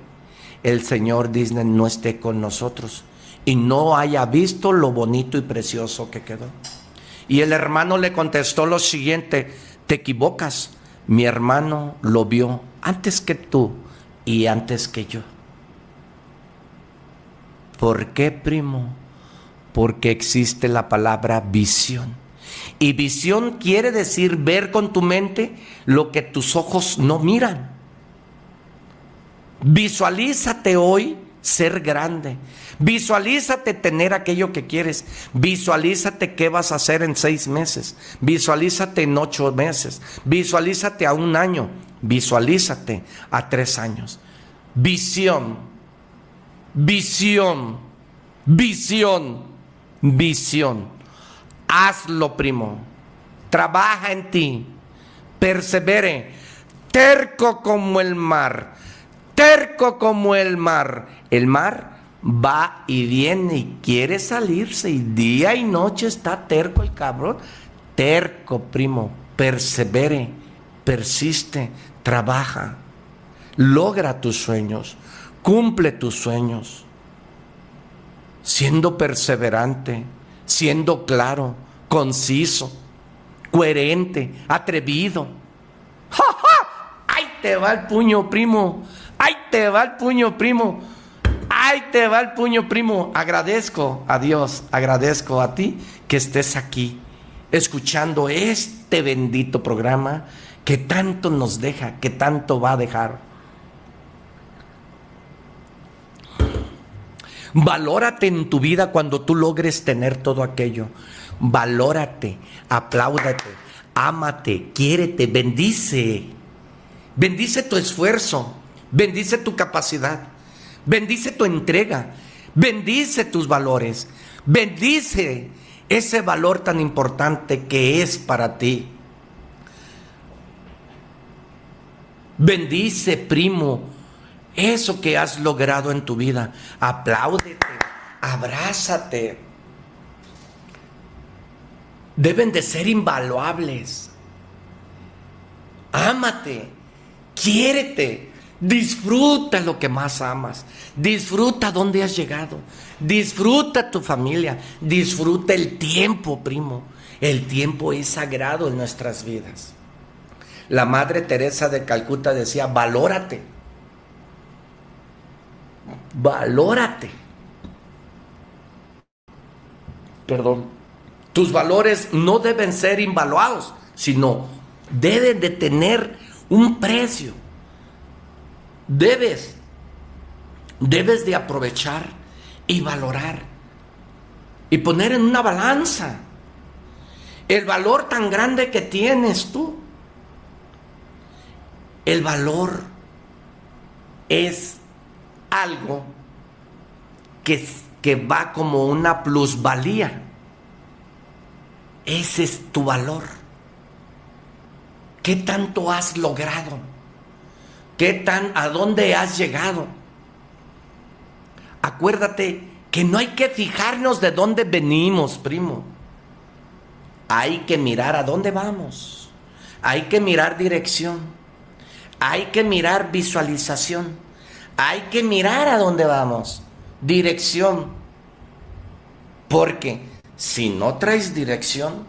el señor Disney no esté con nosotros y no haya visto lo bonito y precioso que quedó. Y el hermano le contestó lo siguiente, te equivocas, mi hermano lo vio antes que tú y antes que yo. ¿Por qué, primo? Porque existe la palabra visión. Y visión quiere decir ver con tu mente lo que tus ojos no miran. Visualízate hoy ser grande. Visualízate tener aquello que quieres. Visualízate qué vas a hacer en seis meses. Visualízate en ocho meses. Visualízate a un año. Visualízate a tres años. Visión. Visión. Visión. Visión. Hazlo, primo. Trabaja en ti. Persevere. Terco como el mar. Terco como el mar. El mar va y viene y quiere salirse y día y noche está terco el cabrón. Terco, primo. Persevere. Persiste. Trabaja. Logra tus sueños. Cumple tus sueños. Siendo perseverante siendo claro, conciso, coherente, atrevido. ¡Ja, ja! ¡Ahí te va el puño, primo! ¡Ahí te va el puño, primo! ¡Ahí te va el puño, primo! Agradezco a Dios, agradezco a ti que estés aquí, escuchando este bendito programa que tanto nos deja, que tanto va a dejar. Valórate en tu vida cuando tú logres tener todo aquello. Valórate, apláudate, ámate, quiérete, bendice. Bendice tu esfuerzo, bendice tu capacidad, bendice tu entrega, bendice tus valores, bendice ese valor tan importante que es para ti. Bendice, primo, eso que has logrado en tu vida. Apláudete, abrázate. Deben de ser invaluables. Ámate, quiérete, disfruta lo que más amas, disfruta donde has llegado, disfruta tu familia, disfruta el tiempo, primo. El tiempo es sagrado en nuestras vidas. La Madre Teresa de Calcuta decía, valórate valórate. Perdón. Tus valores no deben ser invaluados, sino deben de tener un precio. Debes, debes de aprovechar y valorar y poner en una balanza el valor tan grande que tienes tú. El valor es algo que, que va como una plusvalía. Ese es tu valor. ¿Qué tanto has logrado? ¿Qué tan a dónde has llegado? Acuérdate que no hay que fijarnos de dónde venimos, primo. Hay que mirar a dónde vamos. Hay que mirar dirección. Hay que mirar visualización. Hay que mirar a dónde vamos. Dirección. Porque si no traes dirección,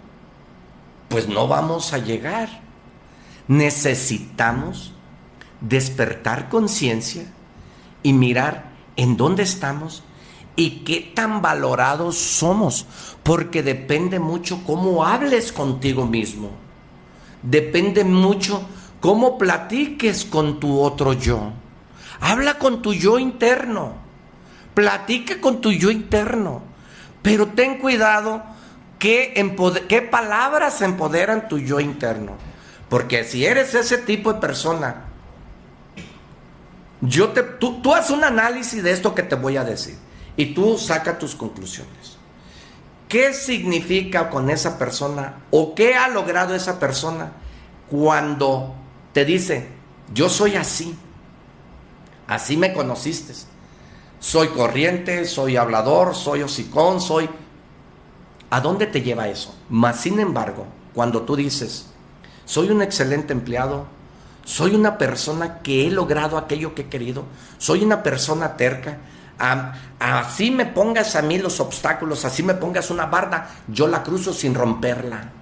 pues no vamos a llegar. Necesitamos despertar conciencia y mirar en dónde estamos y qué tan valorados somos, porque depende mucho cómo hables contigo mismo. Depende mucho cómo platiques con tu otro yo. Habla con tu yo interno. Platica con tu yo interno. Pero ten cuidado qué, qué palabras empoderan tu yo interno. Porque si eres ese tipo de persona, yo te, tú, tú haces un análisis de esto que te voy a decir y tú saca tus conclusiones. ¿Qué significa con esa persona o qué ha logrado esa persona cuando te dice, yo soy así? Así me conociste. Soy corriente, soy hablador, soy hocicón, soy... ¿A dónde te lleva eso? Mas, sin embargo, cuando tú dices, soy un excelente empleado, soy una persona que he logrado aquello que he querido, soy una persona terca, así me pongas a mí los obstáculos, así me pongas una barda, yo la cruzo sin romperla.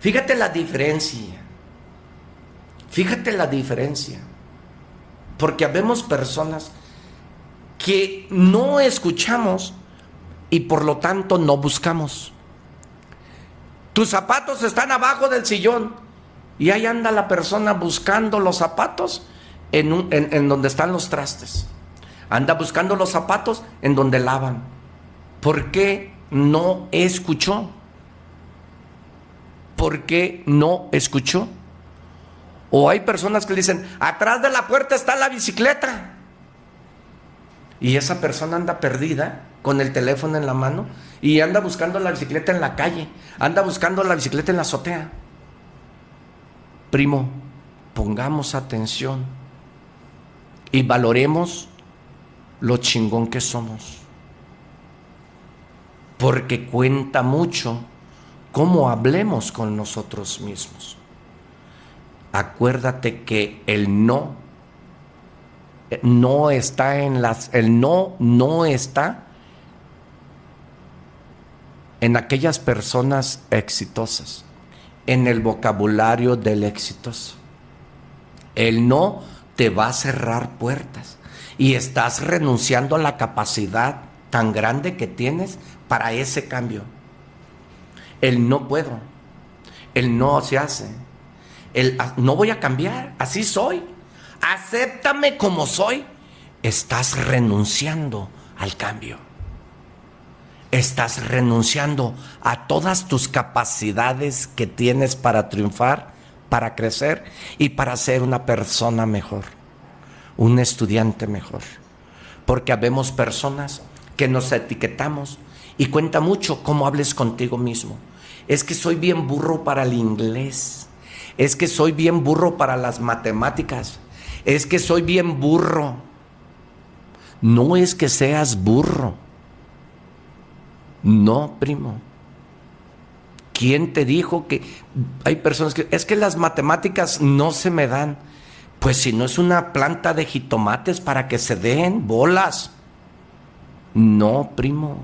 Fíjate la diferencia. Fíjate la diferencia. Porque habemos personas que no escuchamos y por lo tanto no buscamos. Tus zapatos están abajo del sillón y ahí anda la persona buscando los zapatos en, en donde están los trastes. Anda buscando los zapatos en donde lavan. ¿Por qué no escuchó? ¿Por qué no escuchó? O hay personas que dicen, atrás de la puerta está la bicicleta. Y esa persona anda perdida con el teléfono en la mano y anda buscando la bicicleta en la calle, anda buscando la bicicleta en la azotea. Primo, pongamos atención y valoremos lo chingón que somos. Porque cuenta mucho cómo hablemos con nosotros mismos. Acuérdate que el no no está en las el no no está en aquellas personas exitosas, en el vocabulario del exitoso. El no te va a cerrar puertas y estás renunciando a la capacidad tan grande que tienes para ese cambio. El no puedo, el no se hace, el "Ah, no voy a cambiar, así soy, acéptame como soy. Estás renunciando al cambio. Estás renunciando a todas tus capacidades que tienes para triunfar, para crecer y para ser una persona mejor, un estudiante mejor. Porque habemos personas que nos etiquetamos y cuenta mucho cómo hables contigo mismo. Es que soy bien burro para el inglés. Es que soy bien burro para las matemáticas. Es que soy bien burro. No es que seas burro. No, primo. ¿Quién te dijo que hay personas que es que las matemáticas no se me dan? Pues si no es una planta de jitomates para que se den bolas. No, primo.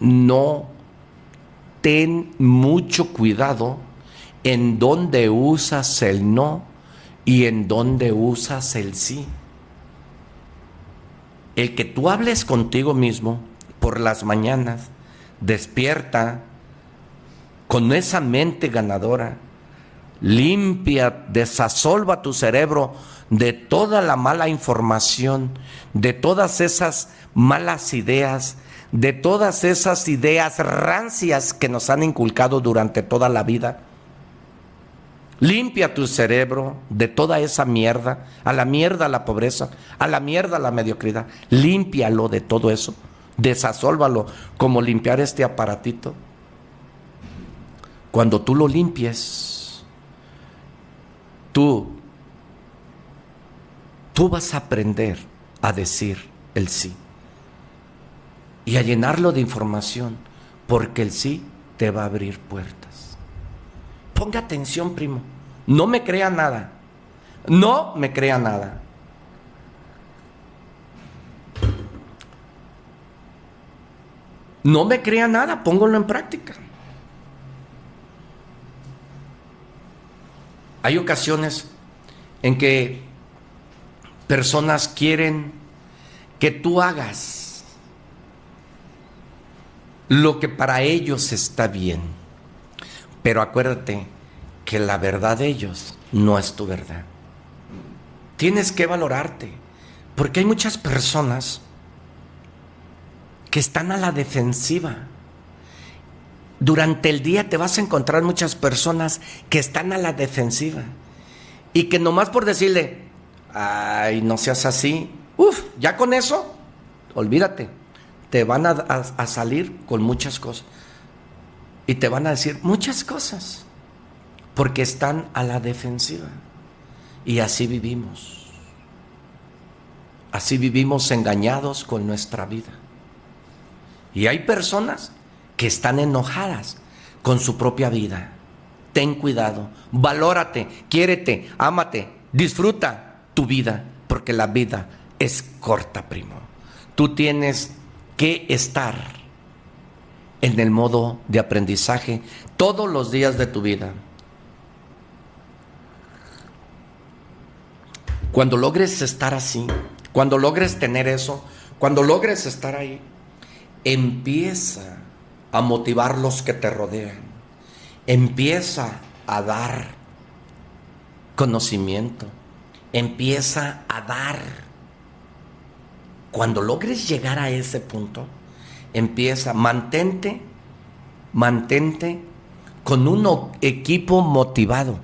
No. Ten mucho cuidado en dónde usas el no y en dónde usas el sí. El que tú hables contigo mismo por las mañanas, despierta con esa mente ganadora, limpia, desasolva tu cerebro de toda la mala información, de todas esas malas ideas, de todas esas ideas rancias que nos han inculcado durante toda la vida. Limpia tu cerebro de toda esa mierda, a la mierda la pobreza, a la mierda la mediocridad. Límpialo de todo eso, desasólvalo, como limpiar este aparatito. Cuando tú lo limpies, tú, tú vas a aprender a decir el sí y a llenarlo de información, porque el sí te va a abrir puertas. Ponga atención, primo. No me crea nada. No me crea nada. No me crea nada, póngalo en práctica. Hay ocasiones en que personas quieren que tú hagas lo que para ellos está bien. Pero acuérdate que la verdad de ellos no es tu verdad. Tienes que valorarte, porque hay muchas personas que están a la defensiva. Durante el día te vas a encontrar muchas personas que están a la defensiva y que nomás por decirle, ay, no seas así, uff, ya con eso, olvídate, te van a, a- a salir con muchas cosas y te van a decir muchas cosas porque están a la defensiva y así vivimos. Así vivimos engañados con nuestra vida. Y hay personas que están enojadas con su propia vida. Ten cuidado, valórate, quiérete, ámate, disfruta tu vida, porque la vida es corta, primo. Tú tienes que estar en el modo de aprendizaje todos los días de tu vida. Cuando logres estar así, cuando logres tener eso, cuando logres estar ahí, empieza a motivar los que te rodean. Empieza a dar conocimiento. Empieza a dar. Cuando logres llegar a ese punto, empieza, mantente, mantente con un equipo motivado.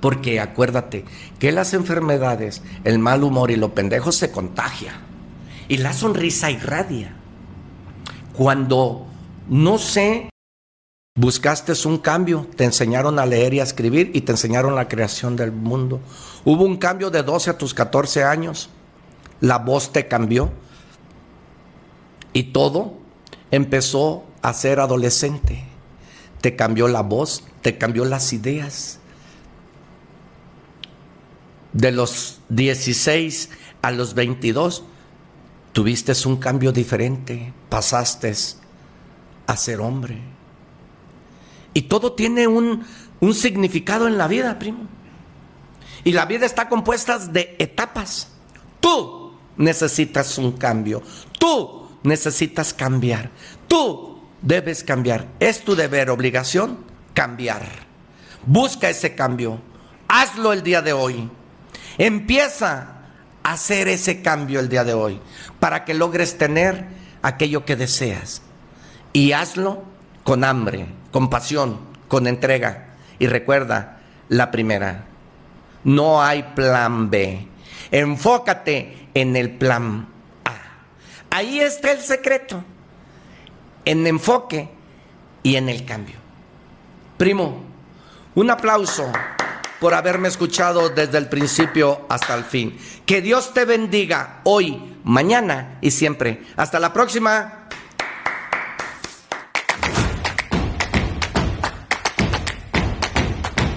Porque acuérdate que las enfermedades, el mal humor y lo pendejo se contagia. Y la sonrisa irradia. Cuando no sé, buscaste un cambio, te enseñaron a leer y a escribir y te enseñaron la creación del mundo. Hubo un cambio de 12 a tus 14 años. La voz te cambió. Y todo empezó a ser adolescente. Te cambió la voz, te cambió las ideas. De los 16 a los 22, tuviste un cambio diferente, pasaste a ser hombre. Y todo tiene un, un significado en la vida, primo. Y la vida está compuesta de etapas. Tú necesitas un cambio. Tú necesitas cambiar. Tú debes cambiar. Es tu deber, obligación, cambiar. Busca ese cambio. Hazlo el día de hoy. Empieza hacer ese cambio el día de hoy para que logres tener aquello que deseas. Y hazlo con hambre, con pasión, con entrega. Y recuerda la primera, no hay plan B. Enfócate en el plan A. Ahí está el secreto. En enfoque y en el cambio. Primo, un aplauso por haberme escuchado desde el principio hasta el fin. Que Dios te bendiga hoy, mañana y siempre. Hasta la próxima.